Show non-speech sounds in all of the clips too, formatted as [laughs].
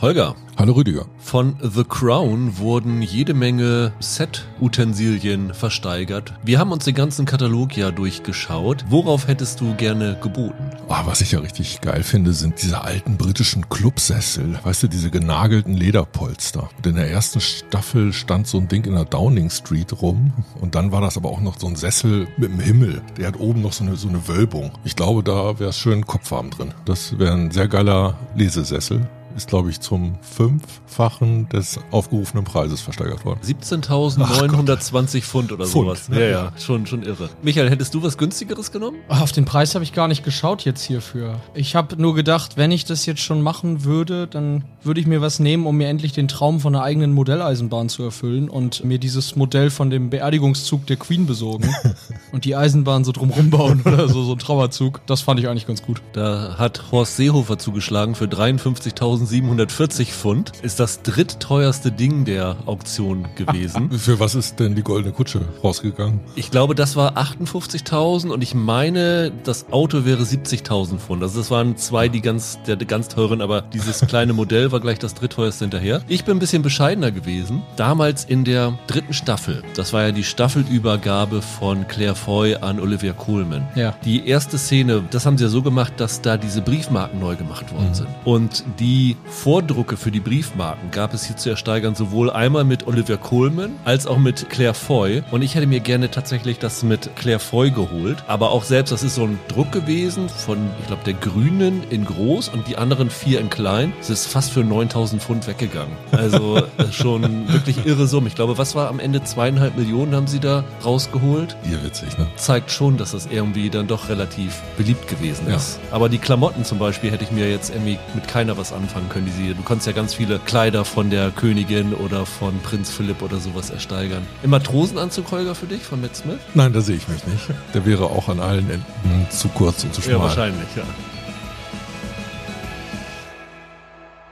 Holger. Hallo Rüdiger. Von The Crown wurden jede Menge Set-Utensilien versteigert. Wir haben uns den ganzen Katalog ja durchgeschaut. Worauf hättest du gerne geboten? Oh, was ich ja richtig geil finde, sind diese alten britischen Clubsessel. Weißt du, diese genagelten Lederpolster. Und in der ersten Staffel stand so ein Ding in der Downing Street rum. Und dann war das aber auch noch so ein Sessel mit dem Himmel. Der hat oben noch so eine, so eine Wölbung. Ich glaube, da wäre es schön Kopffarben drin. Das wäre ein sehr geiler Lesesessel ist, glaube ich, zum fünffachen des aufgerufenen Preises versteigert worden. 17.920 Pfund oder Pfund, sowas. Ja, ja, schon, schon irre. Michael, hättest du was günstigeres genommen? Auf den Preis habe ich gar nicht geschaut jetzt hierfür. Ich habe nur gedacht, wenn ich das jetzt schon machen würde, dann würde ich mir was nehmen, um mir endlich den Traum von einer eigenen Modelleisenbahn zu erfüllen und mir dieses Modell von dem Beerdigungszug der Queen besorgen [laughs] und die Eisenbahn so drumrum bauen oder so, so ein Trauerzug. Das fand ich eigentlich ganz gut. Da hat Horst Seehofer zugeschlagen für 53.000 1740 Pfund. Ist das drittteuerste Ding der Auktion gewesen. [laughs] Für was ist denn die goldene Kutsche rausgegangen? Ich glaube, das war 58.000 und ich meine, das Auto wäre 70.000 Pfund. Also das waren zwei, die ganz, der, ganz teuren, aber dieses kleine Modell war gleich das drittteuerste hinterher. Ich bin ein bisschen bescheidener gewesen. Damals in der dritten Staffel. Das war ja die Staffelübergabe von Claire Foy an Olivia Coleman. Ja. Die erste Szene, das haben sie ja so gemacht, dass da diese Briefmarken neu gemacht worden mhm. sind. Und die Vordrucke für die Briefmarken gab es hier zu ersteigern, sowohl einmal mit Olivia Coleman als auch mit Claire Foy. Und ich hätte mir gerne tatsächlich das mit Claire Foy geholt. Aber auch selbst, das ist so ein Druck gewesen von, ich glaube, der Grünen in groß und die anderen vier in klein. Es ist fast für 9000 Pfund weggegangen. Also [laughs] schon wirklich irre Summe. Ich glaube, was war am Ende? Zweieinhalb Millionen haben sie da rausgeholt. Ihr witzig, ne? Zeigt schon, dass das irgendwie dann doch relativ beliebt gewesen ja. ist. Aber die Klamotten zum Beispiel hätte ich mir jetzt irgendwie mit keiner was anfangen können, die sie. Du konntest ja ganz viele Kleider von der Königin oder von Prinz Philipp oder sowas ersteigern. Im Matrosenanzug, Holger, für dich von Matt Smith? Nein, da sehe ich mich nicht. Der wäre auch an allen Enden zu kurz und zu schmal. Ja, wahrscheinlich, ja.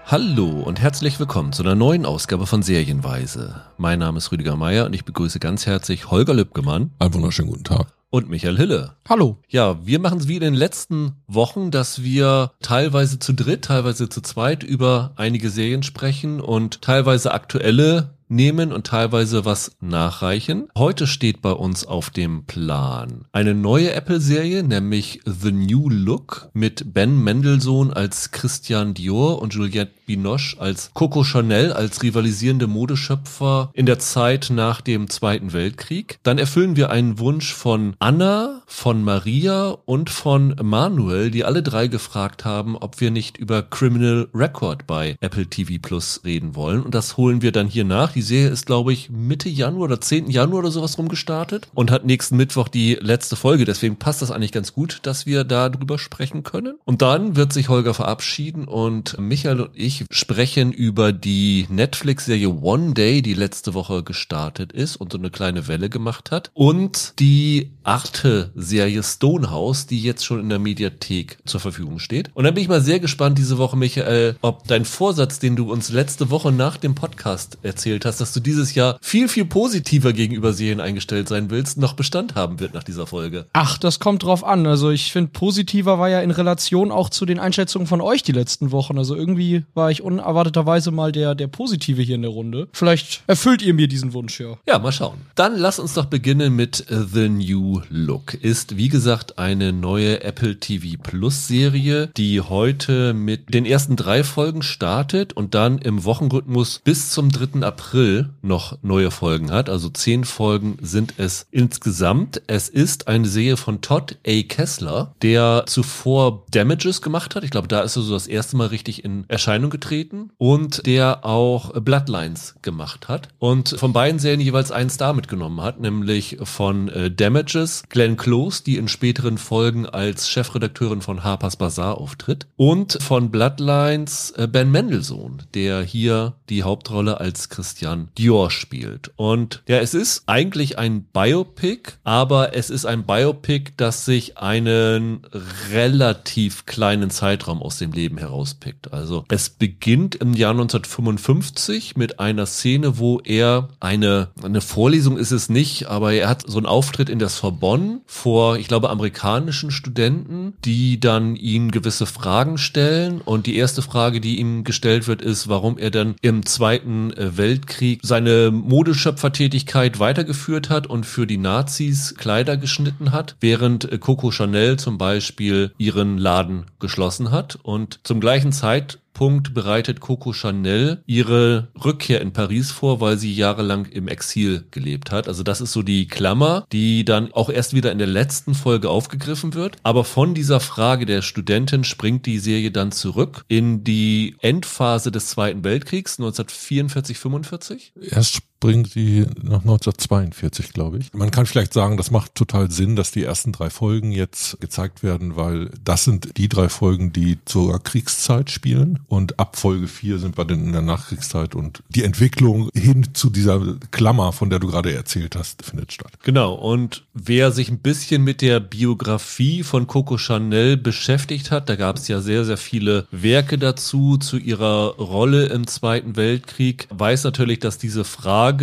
Hallo und herzlich willkommen zu einer neuen Ausgabe von Serienweise. Mein Name ist Rüdiger Meier und ich begrüße ganz herzlich Holger Lübgemann. Einen wunderschönen guten Tag und Michael Hille. Hallo. Ja, wir machen es wie in den letzten Wochen, dass wir teilweise zu dritt, teilweise zu zweit über einige Serien sprechen und teilweise aktuelle nehmen und teilweise was nachreichen. Heute steht bei uns auf dem Plan eine neue Apple-Serie, nämlich The New Look mit Ben Mendelssohn als Christian Dior und Juliette Binoche als Coco Chanel als rivalisierende Modeschöpfer in der Zeit nach dem Zweiten Weltkrieg. Dann erfüllen wir einen Wunsch von Anna, von Maria und von Manuel, die alle drei gefragt haben, ob wir nicht über Criminal Record bei Apple TV Plus reden wollen. Und das holen wir dann hier nach. Die Serie ist, glaube ich, Mitte Januar oder 10. Januar oder sowas rumgestartet und hat nächsten Mittwoch die letzte Folge. Deswegen passt das eigentlich ganz gut, dass wir da drüber sprechen können. Und dann wird sich Holger verabschieden und Michael und ich sprechen über die Netflix-Serie One Day, die letzte Woche gestartet ist und so eine kleine Welle gemacht hat. Und die Arte-Serie Stonehouse, die jetzt schon in der Mediathek zur Verfügung steht. Und dann bin ich mal sehr gespannt diese Woche, Michael, ob dein Vorsatz, den du uns letzte Woche nach dem Podcast erzählt hast, dass du dieses Jahr viel, viel positiver gegenüber Serien eingestellt sein willst, noch Bestand haben wird nach dieser Folge. Ach, das kommt drauf an. Also ich finde, positiver war ja in Relation auch zu den Einschätzungen von euch die letzten Wochen. Also irgendwie war ich unerwarteterweise mal der, der Positive hier in der Runde. Vielleicht erfüllt ihr mir diesen Wunsch, ja. Ja, mal schauen. Dann lass uns doch beginnen mit The New Look. Ist, wie gesagt, eine neue Apple TV Plus Serie, die heute mit den ersten drei Folgen startet und dann im Wochenrhythmus bis zum 3. April noch neue Folgen hat. Also zehn Folgen sind es insgesamt. Es ist eine Serie von Todd A. Kessler, der zuvor Damages gemacht hat. Ich glaube, da ist er so das erste Mal richtig in Erscheinung getreten und der auch Bloodlines gemacht hat und von beiden Serien jeweils einen Star mitgenommen hat, nämlich von äh, Damages Glenn Close, die in späteren Folgen als Chefredakteurin von Harper's Bazaar auftritt und von Bloodlines äh, Ben Mendelssohn, der hier die Hauptrolle als Christian Dior spielt. Und ja, es ist eigentlich ein Biopic, aber es ist ein Biopic, das sich einen relativ kleinen Zeitraum aus dem Leben herauspickt. Also es beginnt im Jahr 1955 mit einer Szene, wo er eine, eine Vorlesung ist es nicht, aber er hat so einen Auftritt in der Sorbonne vor, ich glaube, amerikanischen Studenten, die dann ihn gewisse Fragen stellen. Und die erste Frage, die ihm gestellt wird, ist, warum er dann im Zweiten Weltkrieg seine Modeschöpfertätigkeit weitergeführt hat und für die Nazis Kleider geschnitten hat, während äh, Coco Chanel zum Beispiel ihren Laden geschlossen hat. Und zum gleichen Zeit Punkt bereitet Coco Chanel ihre Rückkehr in Paris vor, weil sie jahrelang im Exil gelebt hat. Also das ist so die Klammer, die dann auch erst wieder in der letzten Folge aufgegriffen wird. Aber von dieser Frage der Studentin springt die Serie dann zurück in die Endphase des Zweiten Weltkriegs 1944, 45. Erst springt die nach 1942, glaube ich. Man kann vielleicht sagen, das macht total Sinn, dass die ersten drei Folgen jetzt gezeigt werden, weil das sind die drei Folgen, die zur Kriegszeit spielen und ab Folge 4 sind wir dann in der Nachkriegszeit und die Entwicklung hin zu dieser Klammer, von der du gerade erzählt hast, findet statt. Genau, und wer sich ein bisschen mit der Biografie von Coco Chanel beschäftigt hat, da gab es ja sehr, sehr viele Werke dazu, zu ihrer Rolle im Zweiten Weltkrieg, weiß natürlich, dass diese Frage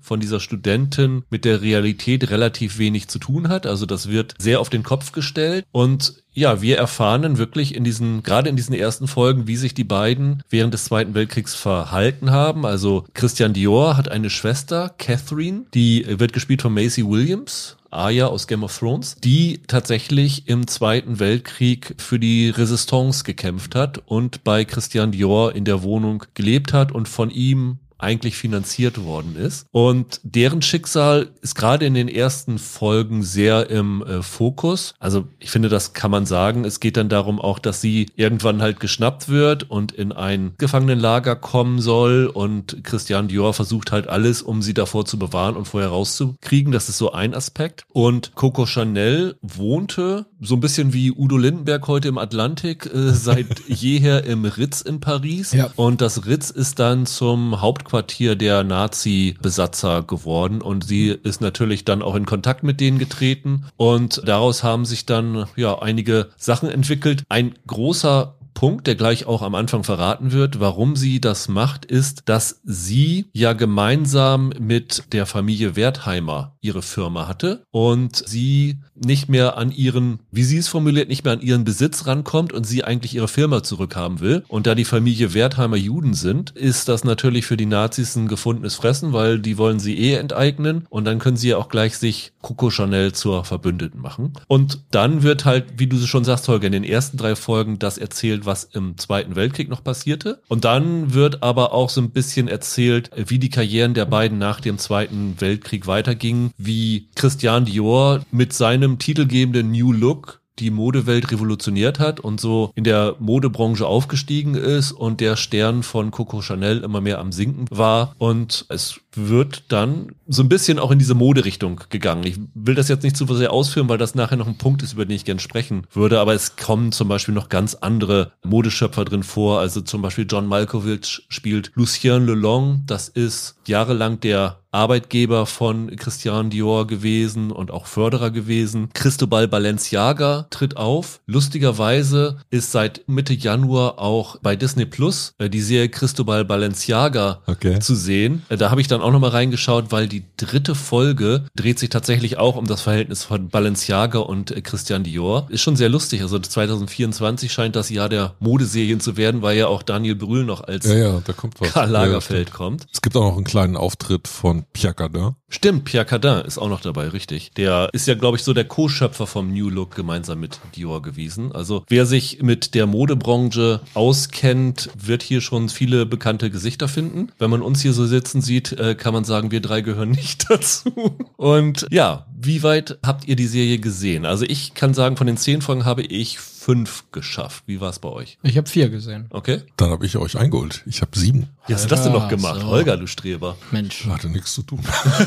von dieser Studentin mit der Realität relativ wenig zu tun hat. Also das wird sehr auf den Kopf gestellt und ja, wir erfahren dann wirklich in diesen, gerade in diesen ersten Folgen, wie sich die beiden während des Zweiten Weltkriegs verhalten haben. Also Christian Dior hat eine Schwester, Catherine, die wird gespielt von Macy Williams. Arya aus Game of Thrones, die tatsächlich im Zweiten Weltkrieg für die Resistance gekämpft hat und bei Christian Dior in der Wohnung gelebt hat und von ihm eigentlich finanziert worden ist. Und deren Schicksal ist gerade in den ersten Folgen sehr im äh, Fokus. Also ich finde, das kann man sagen. Es geht dann darum auch, dass sie irgendwann halt geschnappt wird und in ein Gefangenenlager kommen soll und Christian Dior versucht halt alles, um sie davor zu bewahren und vorher rauszukriegen. Das ist so ein Aspekt. Und Coco Chanel wohnte so ein bisschen wie Udo Lindenberg heute im Atlantik äh, seit [laughs] jeher im Ritz in Paris. Ja. Und das Ritz ist dann zum Haupt Hauptquartier der Nazi-Besatzer geworden und sie ist natürlich dann auch in Kontakt mit denen getreten und daraus haben sich dann ja einige Sachen entwickelt. Ein großer Punkt, der gleich auch am Anfang verraten wird, warum sie das macht, ist, dass sie ja gemeinsam mit der Familie Wertheimer ihre Firma hatte und sie nicht mehr an ihren, wie sie es formuliert, nicht mehr an ihren Besitz rankommt und sie eigentlich ihre Firma zurückhaben will. Und da die Familie Wertheimer Juden sind, ist das natürlich für die Nazis ein gefundenes Fressen, weil die wollen sie eh enteignen und dann können sie ja auch gleich sich Coco Chanel zur Verbündeten machen. Und dann wird halt, wie du schon sagst, Holger, in den ersten drei Folgen das erzählt, was im Zweiten Weltkrieg noch passierte. Und dann wird aber auch so ein bisschen erzählt, wie die Karrieren der beiden nach dem Zweiten Weltkrieg weitergingen, wie Christian Dior mit seinem einem titelgebenden New Look die Modewelt revolutioniert hat und so in der Modebranche aufgestiegen ist und der Stern von Coco Chanel immer mehr am Sinken war und es wird dann so ein bisschen auch in diese Moderichtung gegangen. Ich will das jetzt nicht zu sehr ausführen, weil das nachher noch ein Punkt ist, über den ich gern sprechen würde, aber es kommen zum Beispiel noch ganz andere Modeschöpfer drin vor. Also zum Beispiel John Malkovich spielt Lucien Lelong. Das ist jahrelang der Arbeitgeber von Christian Dior gewesen und auch Förderer gewesen. Cristobal Balenciaga tritt auf. Lustigerweise ist seit Mitte Januar auch bei Disney Plus äh, die Serie Cristobal Balenciaga okay. zu sehen. Äh, da habe ich dann auch nochmal reingeschaut, weil die dritte Folge dreht sich tatsächlich auch um das Verhältnis von Balenciaga und äh, Christian Dior. Ist schon sehr lustig. Also 2024 scheint das Jahr der Modeserien zu werden, weil ja auch Daniel Brühl noch als ja, ja, Karl Lagerfeld ja, kommt. Es gibt auch noch einen kleinen Auftritt von Pierre Cardin. Stimmt, Pierre Cardin ist auch noch dabei, richtig. Der ist ja, glaube ich, so der Co-Schöpfer vom New Look gemeinsam mit Dior gewesen. Also wer sich mit der Modebranche auskennt, wird hier schon viele bekannte Gesichter finden. Wenn man uns hier so sitzen sieht, äh, kann man sagen, wir drei gehören [laughs] nicht dazu. Und ja, wie weit habt ihr die Serie gesehen? Also ich kann sagen, von den zehn Folgen habe ich fünf geschafft. Wie war es bei euch? Ich habe vier gesehen. Okay. Dann habe ich euch eingeholt. Ich habe sieben. Wie hast du das denn noch gemacht? So. Holger, du Streber. Mensch. Hatte nichts zu tun.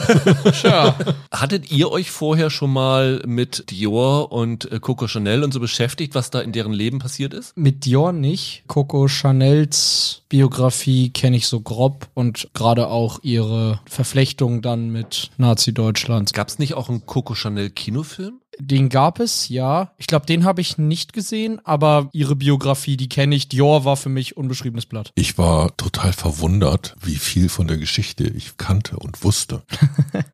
[laughs] Tja. Hattet ihr euch vorher schon mal mit Dior und äh, Coco Chanel und so beschäftigt, was da in deren Leben passiert ist? Mit Dior nicht. Coco Chanels Biografie kenne ich so grob und gerade auch ihre Verflechtung dann mit Nazi-Deutschland. Gab es nicht auch einen Coco Chanel Kinofilm? Den gab es, ja. Ich glaube, den habe ich nicht gesehen, aber ihre Biografie, die kenne ich. Dior war für mich unbeschriebenes Blatt. Ich war total verwundert, wie viel von der Geschichte ich kannte und wusste. [laughs]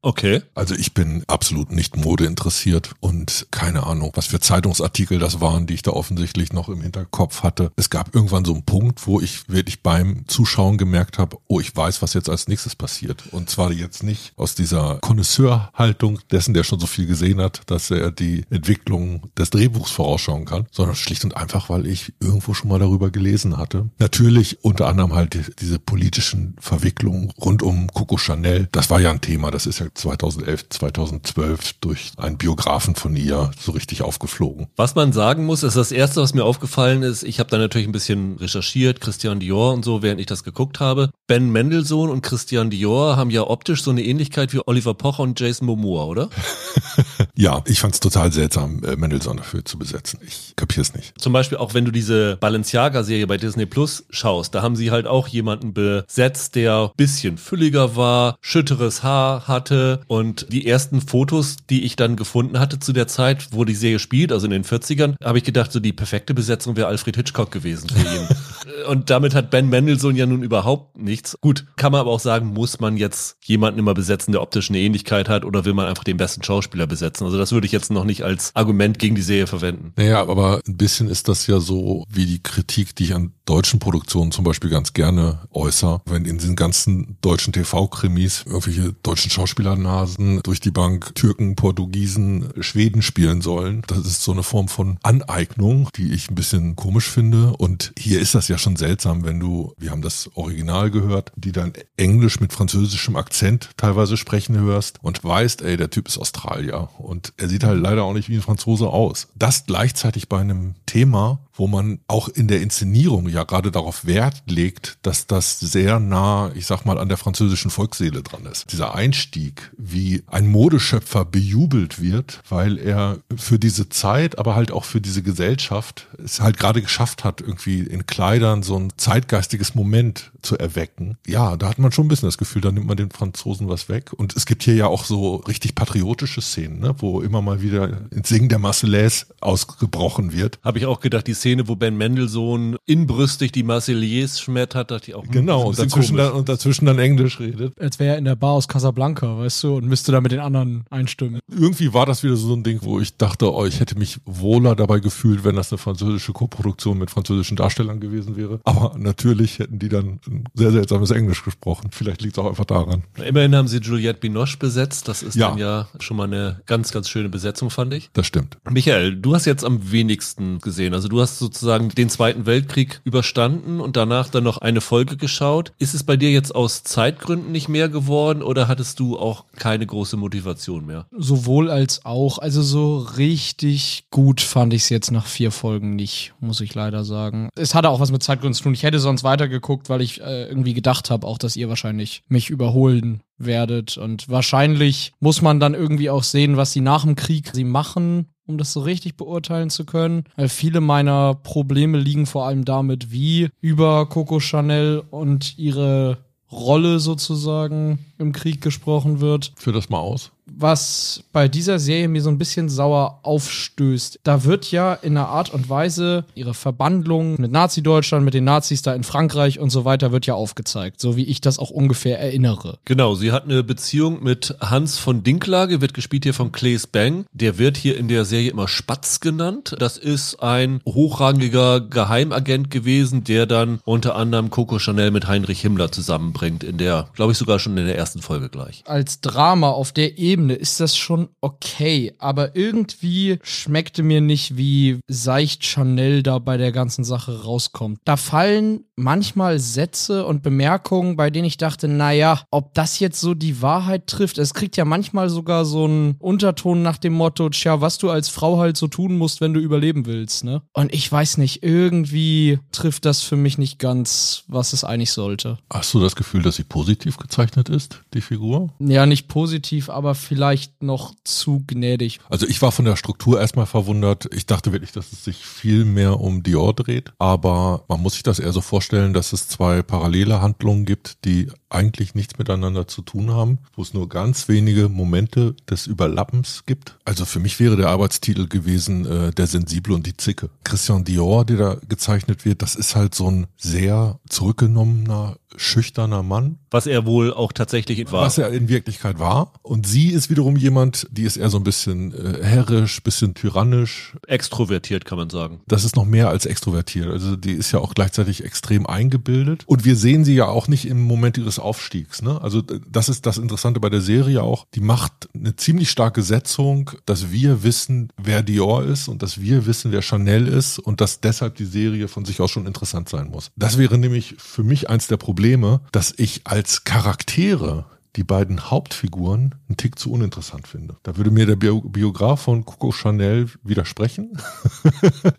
Okay. Also ich bin absolut nicht Mode interessiert und keine Ahnung, was für Zeitungsartikel das waren, die ich da offensichtlich noch im Hinterkopf hatte. Es gab irgendwann so einen Punkt, wo ich wirklich beim Zuschauen gemerkt habe, oh, ich weiß, was jetzt als nächstes passiert. Und zwar jetzt nicht aus dieser Connoisseurhaltung dessen, der schon so viel gesehen hat, dass er die Entwicklung des Drehbuchs vorausschauen kann, sondern schlicht und einfach, weil ich irgendwo schon mal darüber gelesen hatte. Natürlich unter anderem halt die, diese politischen Verwicklungen rund um Coco Chanel. Das war ja ein Thema. Das ist ja 2011, 2012 durch einen Biografen von ihr so richtig aufgeflogen. Was man sagen muss, ist das erste, was mir aufgefallen ist. Ich habe da natürlich ein bisschen recherchiert, Christian Dior und so, während ich das geguckt habe. Ben Mendelssohn und Christian Dior haben ja optisch so eine Ähnlichkeit wie Oliver Pocher und Jason Momoa, oder? [laughs] Ja, ich fand es total seltsam, äh, Mendelssohn dafür zu besetzen. Ich kapier's nicht. Zum Beispiel auch wenn du diese Balenciaga-Serie bei Disney Plus schaust, da haben sie halt auch jemanden besetzt, der bisschen fülliger war, schütteres Haar hatte und die ersten Fotos, die ich dann gefunden hatte zu der Zeit, wo die Serie spielt, also in den 40ern, habe ich gedacht, so die perfekte Besetzung wäre Alfred Hitchcock gewesen für ihn. [laughs] und damit hat Ben Mendelssohn ja nun überhaupt nichts. Gut, kann man aber auch sagen, muss man jetzt jemanden immer besetzen, der optisch eine Ähnlichkeit hat oder will man einfach den besten Schauspieler besetzen? Also das würde ich jetzt noch nicht als Argument gegen die Serie verwenden. Naja, aber ein bisschen ist das ja so wie die Kritik, die ich an deutschen Produktionen zum Beispiel ganz gerne äußere. Wenn in diesen ganzen deutschen TV-Krimis irgendwelche deutschen Schauspielernasen durch die Bank Türken, Portugiesen, Schweden spielen sollen, das ist so eine Form von Aneignung, die ich ein bisschen komisch finde. Und hier ist das ja schon seltsam, wenn du, wir haben das Original gehört, die dann Englisch mit französischem Akzent teilweise sprechen hörst und weißt, ey, der Typ ist Australier und er sieht halt leider auch nicht wie ein Franzose aus. Das gleichzeitig bei einem Thema, wo man auch in der Inszenierung ja gerade darauf Wert legt, dass das sehr nah, ich sag mal, an der französischen Volksseele dran ist. Dieser Einstieg, wie ein Modeschöpfer bejubelt wird, weil er für diese Zeit, aber halt auch für diese Gesellschaft es halt gerade geschafft hat, irgendwie in Kleidern so ein zeitgeistiges Moment zu erwecken. Ja, da hat man schon ein bisschen das Gefühl, da nimmt man den Franzosen was weg. Und es gibt hier ja auch so richtig patriotische Szenen, ne, wo immer mal wieder ins Singen der Marseillaise ausgebrochen wird. Habe ich auch gedacht, die Szene, wo Ben Mendelssohn inbrüstig die Marseillaise schmettert, dachte ich auch. hm, Genau, und ist ein bisschen dazwischen, dann, und dazwischen dann Englisch redet. Als wäre er in der Bar aus Casablanca, weißt du, und müsste da mit den anderen einstimmen. Irgendwie war das wieder so ein Ding, wo ich dachte, oh, ich hätte mich wohler dabei gefühlt, wenn das eine französische Koproduktion mit französischen Darstellern gewesen wäre. Aber natürlich hätten die dann ein sehr seltsames Englisch gesprochen. Vielleicht liegt es auch einfach daran. Immerhin haben sie Juliette Binoche besetzt. Das ist Ja. dann ja schon mal eine ganz, ganz schöne Besetzung, fand ich. Das stimmt. Michael, du hast jetzt am wenigsten gesehen. Also du hast sozusagen den Zweiten Weltkrieg überstanden und danach dann noch eine Folge geschaut. Ist es bei dir jetzt aus Zeitgründen nicht mehr geworden oder hattest du auch keine große Motivation mehr? Sowohl als auch. Also so richtig gut fand ich es jetzt nach vier Folgen nicht, muss ich leider sagen. Es hatte auch was mit Zeitgründen zu tun. Ich hätte sonst weitergeguckt, weil ich äh, irgendwie gedacht habe, auch dass ihr wahrscheinlich mich überholen werdet. Und wahrscheinlich muss man dann irgendwie auch sehen, was sie nach dem Krieg sie machen, um das so richtig beurteilen zu können. Weil viele meiner Probleme liegen vor allem damit, wie über Coco Chanel und ihre Rolle sozusagen im Krieg gesprochen wird Führ das mal aus. Was bei dieser Serie mir so ein bisschen sauer aufstößt. Da wird ja in einer Art und Weise ihre Verbandlung mit Nazi-Deutschland, mit den Nazis da in Frankreich und so weiter wird ja aufgezeigt, so wie ich das auch ungefähr erinnere. Genau, sie hat eine Beziehung mit Hans von Dinklage, wird gespielt hier von Claes Bang. Der wird hier in der Serie immer Spatz genannt. Das ist ein hochrangiger Geheimagent gewesen, der dann unter anderem Coco Chanel mit Heinrich Himmler zusammenbringt, in der, glaube ich, sogar schon in der ersten Folge gleich. Als Drama auf der Ebene ist das schon okay, aber irgendwie schmeckte mir nicht, wie seicht Chanel da bei der ganzen Sache rauskommt. Da fallen manchmal Sätze und Bemerkungen, bei denen ich dachte, naja, ob das jetzt so die Wahrheit trifft. Es kriegt ja manchmal sogar so einen Unterton nach dem Motto, tja, was du als Frau halt so tun musst, wenn du überleben willst, ne? Und ich weiß nicht, irgendwie trifft das für mich nicht ganz, was es eigentlich sollte. Hast du das Gefühl, dass sie positiv gezeichnet ist, die Figur? Ja, nicht positiv, aber vielleicht noch zu gnädig. Also ich war von der Struktur erstmal verwundert. Ich dachte wirklich, dass es sich viel mehr um Dior dreht. Aber man muss sich das eher so vorstellen, dass es zwei parallele Handlungen gibt, die eigentlich nichts miteinander zu tun haben, wo es nur ganz wenige Momente des Überlappens gibt. Also für mich wäre der Arbeitstitel gewesen äh, Der Sensible und die Zicke. Christian Dior, der da gezeichnet wird, das ist halt so ein sehr zurückgenommener schüchterner Mann. Was er wohl auch tatsächlich war. Was er in Wirklichkeit war. Und sie ist wiederum jemand, die ist eher so ein bisschen äh, herrisch, bisschen tyrannisch. Extrovertiert, kann man sagen. Das ist noch mehr als extrovertiert. Also die ist ja auch gleichzeitig extrem eingebildet. Und wir sehen sie ja auch nicht im Moment ihres Aufstiegs. Ne? Also das ist das Interessante bei der Serie auch. Die macht eine ziemlich starke Setzung, dass wir wissen, wer Dior ist und dass wir wissen, wer Chanel ist und dass deshalb die Serie von sich aus schon interessant sein muss. Das wäre nämlich für mich eins der Probleme Probleme, dass ich als Charaktere die beiden Hauptfiguren einen Tick zu uninteressant finde. Da würde mir der Bio Biograf von Coco Chanel widersprechen. [laughs]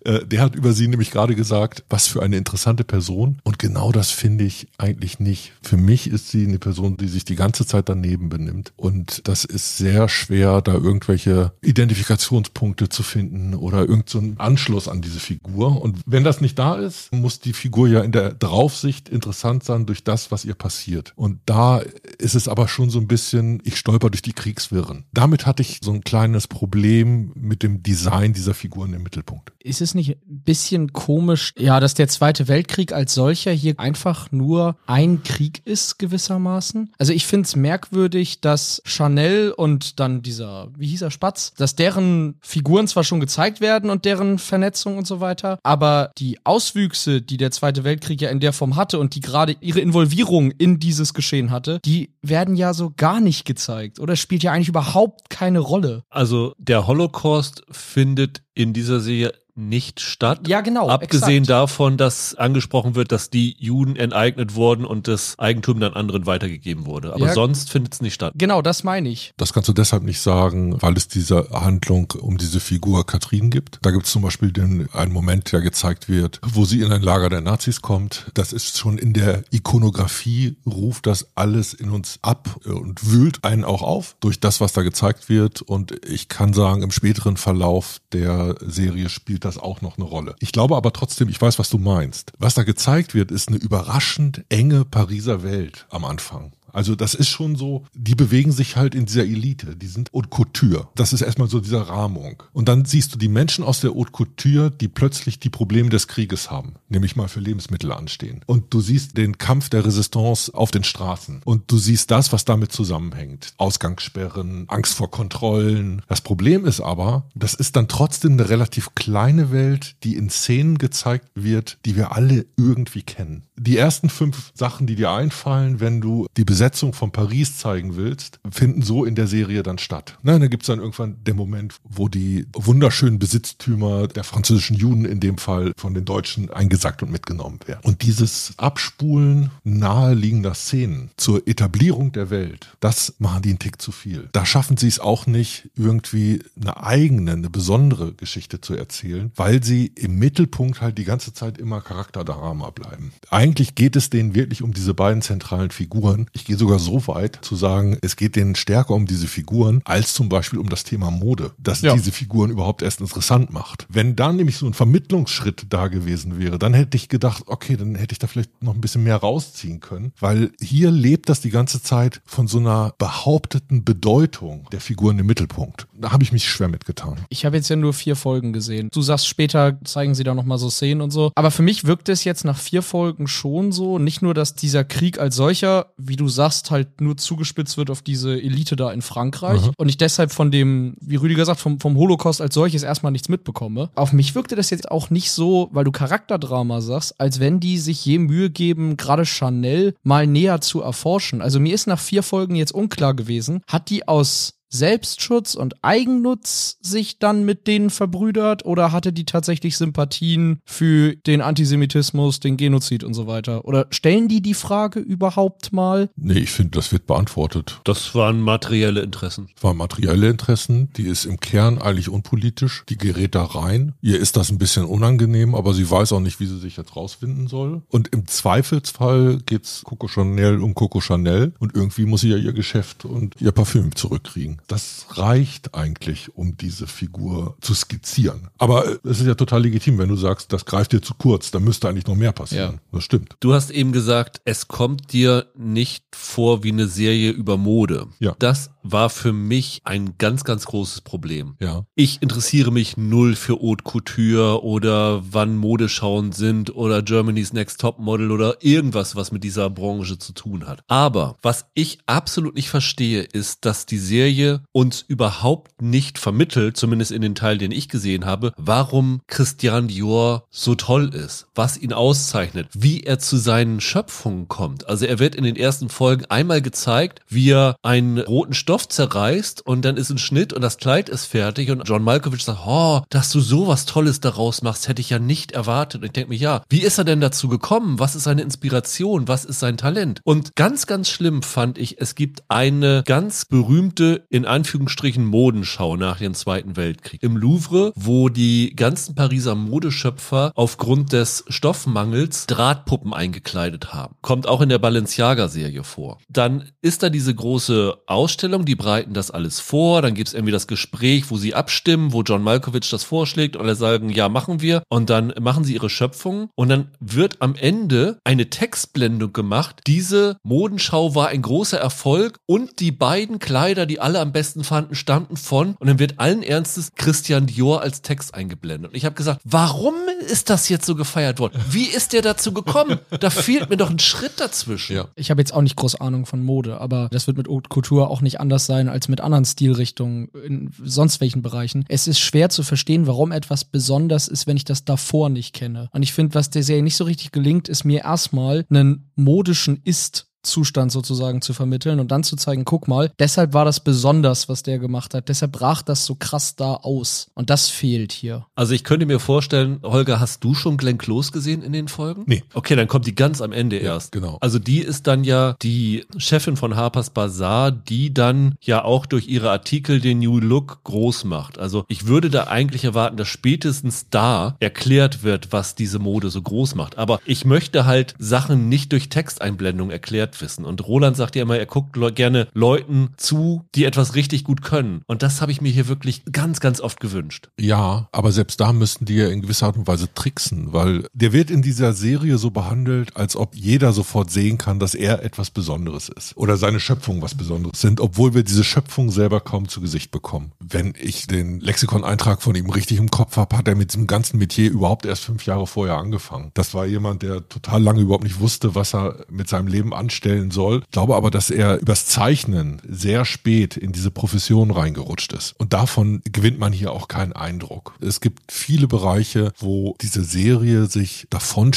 Äh, der hat über sie nämlich gerade gesagt, was für eine interessante Person. Und genau das finde ich eigentlich nicht. Für mich ist sie eine Person, die sich die ganze Zeit daneben benimmt. Und das ist sehr schwer, da irgendwelche Identifikationspunkte zu finden oder irgendeinen so Anschluss an diese Figur. Und wenn das nicht da ist, muss die Figur ja in der Draufsicht interessant sein durch das, was ihr passiert. Und da ist es aber schon so ein bisschen, ich stolper durch die Kriegswirren. Damit hatte ich so ein kleines Problem mit dem Design dieser Figuren im Mittelpunkt. Ist es nicht ein bisschen komisch, ja, dass der Zweite Weltkrieg als solcher hier einfach nur ein Krieg ist, gewissermaßen? Also ich finde es merkwürdig, dass Chanel und dann dieser, wie hieß er, Spatz, dass deren Figuren zwar schon gezeigt werden und deren Vernetzung und so weiter, aber die Auswüchse, die der Zweite Weltkrieg ja in der Form hatte und die gerade ihre Involvierung in dieses Geschehen hatte, die werden ja so gar nicht gezeigt oder spielt ja eigentlich überhaupt keine Rolle. Also der Holocaust findet in dieser Serie nicht statt. Ja, genau. Abgesehen exakt. davon, dass angesprochen wird, dass die Juden enteignet wurden und das Eigentum dann anderen weitergegeben wurde. Aber ja, sonst findet es nicht statt. Genau, das meine ich. Das kannst du deshalb nicht sagen, weil es diese Handlung um diese Figur Katrin gibt. Da gibt es zum Beispiel den, einen Moment, der gezeigt wird, wo sie in ein Lager der Nazis kommt. Das ist schon in der Ikonografie, ruft das alles in uns ab und wühlt einen auch auf durch das, was da gezeigt wird. Und ich kann sagen, im späteren Verlauf der Serie spielt das das auch noch eine Rolle. Ich glaube aber trotzdem, ich weiß, was du meinst. Was da gezeigt wird, ist eine überraschend enge Pariser Welt am Anfang. Also das ist schon so, die bewegen sich halt in dieser Elite, die sind Haute Couture. Das ist erstmal so dieser Rahmung. Und dann siehst du die Menschen aus der Haute Couture, die plötzlich die Probleme des Krieges haben, nämlich mal für Lebensmittel anstehen. Und du siehst den Kampf der Resistance auf den Straßen. Und du siehst das, was damit zusammenhängt. Ausgangssperren, Angst vor Kontrollen. Das Problem ist aber, das ist dann trotzdem eine relativ kleine Welt, die in Szenen gezeigt wird, die wir alle irgendwie kennen. Die ersten fünf Sachen, die dir einfallen, wenn du die Besetzung von Paris zeigen willst, finden so in der Serie dann statt. Na, da gibt's dann irgendwann den Moment, wo die wunderschönen Besitztümer der französischen Juden in dem Fall von den Deutschen eingesackt und mitgenommen werden. Und dieses Abspulen naheliegender Szenen zur Etablierung der Welt, das machen die einen Tick zu viel. Da schaffen sie es auch nicht, irgendwie eine eigene, eine besondere Geschichte zu erzählen, weil sie im Mittelpunkt halt die ganze Zeit immer Charakterdrama bleiben. Eigentlich geht es denen wirklich um diese beiden zentralen Figuren. Ich gehe sogar so weit zu sagen, es geht denen stärker um diese Figuren als zum Beispiel um das Thema Mode, dass ja. diese Figuren überhaupt erst interessant macht. Wenn da nämlich so ein Vermittlungsschritt da gewesen wäre, dann hätte ich gedacht, okay, dann hätte ich da vielleicht noch ein bisschen mehr rausziehen können, weil hier lebt das die ganze Zeit von so einer behaupteten Bedeutung der Figuren im Mittelpunkt. Da habe ich mich schwer mitgetan. Ich habe jetzt ja nur vier Folgen gesehen. Du sagst später zeigen sie da noch mal so Szenen und so, aber für mich wirkt es jetzt nach vier Folgen schon so, nicht nur, dass dieser Krieg als solcher, wie du sagst, sagst, halt nur zugespitzt wird auf diese Elite da in Frankreich mhm. und ich deshalb von dem, wie Rüdiger sagt, vom, vom Holocaust als solches erstmal nichts mitbekomme. Auf mich wirkte das jetzt auch nicht so, weil du Charakterdrama sagst, als wenn die sich je Mühe geben, gerade Chanel mal näher zu erforschen. Also mir ist nach vier Folgen jetzt unklar gewesen, hat die aus Selbstschutz und Eigennutz sich dann mit denen verbrüdert oder hatte die tatsächlich Sympathien für den Antisemitismus, den Genozid und so weiter? Oder stellen die die Frage überhaupt mal? Nee, ich finde, das wird beantwortet. Das waren materielle Interessen. Das waren materielle Interessen. Die ist im Kern eigentlich unpolitisch. Die gerät da rein. Ihr ist das ein bisschen unangenehm, aber sie weiß auch nicht, wie sie sich jetzt rausfinden soll. Und im Zweifelsfall geht's Coco Chanel um Coco Chanel und irgendwie muss sie ja ihr Geschäft und ihr Parfüm zurückkriegen. Das reicht eigentlich, um diese Figur zu skizzieren. Aber äh, es ist ja total legitim, wenn du sagst, das greift dir zu kurz, dann müsste eigentlich noch mehr passieren. Ja. Das stimmt. Du hast eben gesagt, es kommt dir nicht vor wie eine Serie über Mode. Ja. Das war für mich ein ganz, ganz großes Problem. Ja. Ich interessiere mich null für Haute Couture oder wann Modeschauen sind oder Germany's Next Top Model oder irgendwas, was mit dieser Branche zu tun hat. Aber was ich absolut nicht verstehe, ist, dass die Serie uns überhaupt nicht vermittelt, zumindest in den Teil, den ich gesehen habe, warum Christian Dior so toll ist, was ihn auszeichnet, wie er zu seinen Schöpfungen kommt. Also er wird in den ersten Folgen einmal gezeigt, wie er einen roten Stoff zerreißt und dann ist ein Schnitt und das Kleid ist fertig und John Malkovich sagt, oh, dass du sowas Tolles daraus machst, hätte ich ja nicht erwartet. Und ich denke mir, ja, wie ist er denn dazu gekommen? Was ist seine Inspiration? Was ist sein Talent? Und ganz, ganz schlimm fand ich, es gibt eine ganz berühmte, in Anführungsstrichen, Modenschau nach dem Zweiten Weltkrieg im Louvre, wo die ganzen Pariser Modeschöpfer aufgrund des Stoffmangels Drahtpuppen eingekleidet haben. Kommt auch in der Balenciaga-Serie vor. Dann ist da diese große Ausstellung, die bereiten das alles vor, dann gibt es irgendwie das Gespräch, wo sie abstimmen, wo John Malkovich das vorschlägt und alle sagen, ja, machen wir. Und dann machen sie ihre Schöpfung und dann wird am Ende eine Textblendung gemacht. Diese Modenschau war ein großer Erfolg und die beiden Kleider, die alle am besten fanden, stammten von und dann wird allen Ernstes Christian Dior als Text eingeblendet. Und ich habe gesagt, warum ist das jetzt so gefeiert worden? Wie ist der dazu gekommen? Da fehlt mir doch ein Schritt dazwischen. Ja. Ich habe jetzt auch nicht groß Ahnung von Mode, aber das wird mit Couture auch nicht anders sein als mit anderen Stilrichtungen in sonst welchen Bereichen. Es ist schwer zu verstehen, warum etwas besonders ist, wenn ich das davor nicht kenne. Und ich finde, was der Serie nicht so richtig gelingt, ist mir erstmal einen modischen Ist Zustand sozusagen zu vermitteln und dann zu zeigen, guck mal, deshalb war das besonders, was der gemacht hat. Deshalb brach das so krass da aus. Und das fehlt hier. Also ich könnte mir vorstellen, Holger, hast du schon Glenn Close gesehen in den Folgen? Nee. Okay, dann kommt die ganz am Ende ja, erst. Genau. Also die ist dann ja die Chefin von Harper's Bazaar, die dann ja auch durch ihre Artikel den New Look groß macht. Also ich würde da eigentlich erwarten, dass spätestens da erklärt wird, was diese Mode so groß macht. Aber ich möchte halt Sachen nicht durch Texteinblendung erklärt wissen. Und Roland sagt ja immer, er guckt gerne Leuten zu, die etwas richtig gut können. Und das habe ich mir hier wirklich ganz, ganz oft gewünscht. Ja, aber selbst da müssten die ja in gewisser Art und Weise tricksen, weil der wird in dieser Serie so behandelt, als ob jeder sofort sehen kann, dass er etwas Besonderes ist. Oder seine Schöpfungen was Besonderes sind, obwohl wir diese Schöpfung selber kaum zu Gesicht bekommen. Wenn ich den Lexikon-Eintrag von ihm richtig im Kopf habe, hat er mit diesem ganzen Metier überhaupt erst fünf Jahre vorher angefangen. Das war jemand, der total lange überhaupt nicht wusste, was er mit seinem Leben anstellt stellen soll. Ich glaube aber, dass er übers Zeichnen sehr spät in diese Profession reingerutscht ist. Und davon gewinnt man hier auch keinen Eindruck. Es gibt viele Bereiche, wo diese Serie sich davon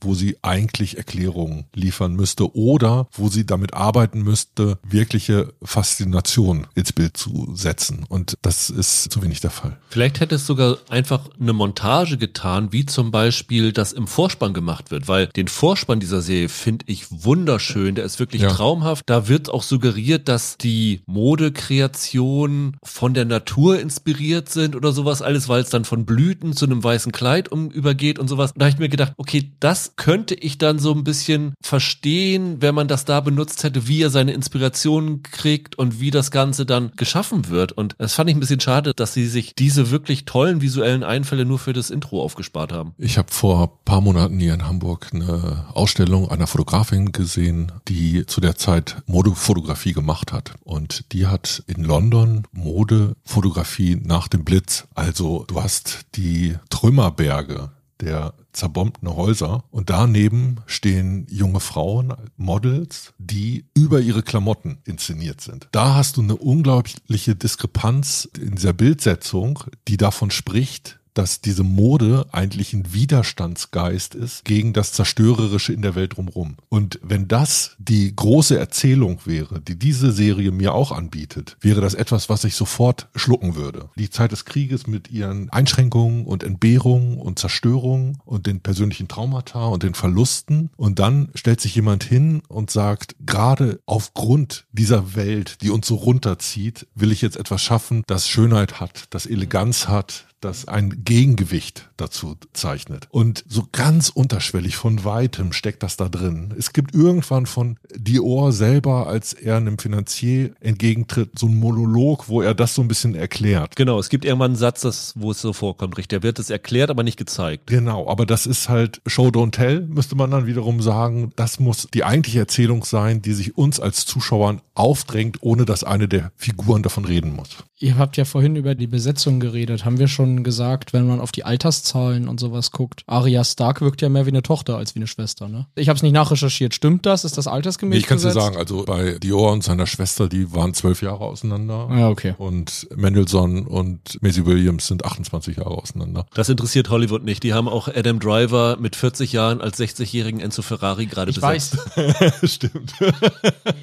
wo sie eigentlich Erklärungen liefern müsste oder wo sie damit arbeiten müsste, wirkliche Faszination ins Bild zu setzen. Und das ist zu wenig der Fall. Vielleicht hätte es sogar einfach eine Montage getan, wie zum Beispiel das im Vorspann gemacht wird, weil den Vorspann dieser Serie finde ich wunderschön wunderschön, der ist wirklich ja. traumhaft. Da wird auch suggeriert, dass die Modekreationen von der Natur inspiriert sind oder sowas alles, weil es dann von Blüten zu einem weißen Kleid um übergeht und sowas. Da habe ich mir gedacht, okay, das könnte ich dann so ein bisschen verstehen, wenn man das da benutzt hätte, wie er seine Inspirationen kriegt und wie das Ganze dann geschaffen wird. Und das fand ich ein bisschen schade, dass sie sich diese wirklich tollen visuellen Einfälle nur für das Intro aufgespart haben. Ich habe vor paar Monaten hier in Hamburg eine Ausstellung einer Fotografin gesehen, die zu der Zeit Modefotografie gemacht hat. Und die hat in London Modefotografie nach dem Blitz. Also du hast die Trümmerberge der zerbombten Häuser und daneben stehen junge Frauen, Models, die über ihre Klamotten inszeniert sind. Da hast du eine unglaubliche Diskrepanz in dieser Bildsetzung, die davon spricht, dass diese Mode eigentlich ein Widerstandsgeist ist gegen das Zerstörerische in der Welt drumherum. Und wenn das die große Erzählung wäre, die diese Serie mir auch anbietet, wäre das etwas, was ich sofort schlucken würde. Die Zeit des Krieges mit ihren Einschränkungen und Entbehrungen und Zerstörungen und den persönlichen Traumata und den Verlusten. Und dann stellt sich jemand hin und sagt, gerade aufgrund dieser Welt, die uns so runterzieht, will ich jetzt etwas schaffen, das Schönheit hat, das Eleganz hat, das ein Gegengewicht dazu zeichnet. Und so ganz unterschwellig von weitem steckt das da drin. Es gibt irgendwann von Dior selber, als er einem Finanzier entgegentritt, so ein Monolog, wo er das so ein bisschen erklärt. Genau, es gibt irgendwann einen Satz, das, wo es so vorkommt, richtig. Der wird es erklärt, aber nicht gezeigt. Genau, aber das ist halt Show Don't Tell, müsste man dann wiederum sagen. Das muss die eigentliche Erzählung sein, die sich uns als Zuschauern aufdrängt, ohne dass eine der Figuren davon reden muss. Ihr habt ja vorhin über die Besetzung geredet. Haben wir schon gesagt, wenn man auf die Alterszahlen und sowas guckt, Arya Stark wirkt ja mehr wie eine Tochter als wie eine Schwester, ne? Ich habe es nicht nachrecherchiert. Stimmt das? Ist das altersgemäß? Nee, ich kann dir sagen, also bei Dior und seiner Schwester, die waren zwölf Jahre auseinander. Ja, okay. Und Mendelssohn und Maisie Williams sind 28 Jahre auseinander. Das interessiert Hollywood nicht. Die haben auch Adam Driver mit 40 Jahren als 60-jährigen Enzo Ferrari gerade Ich besetzt. weiß. [laughs] Stimmt. [laughs]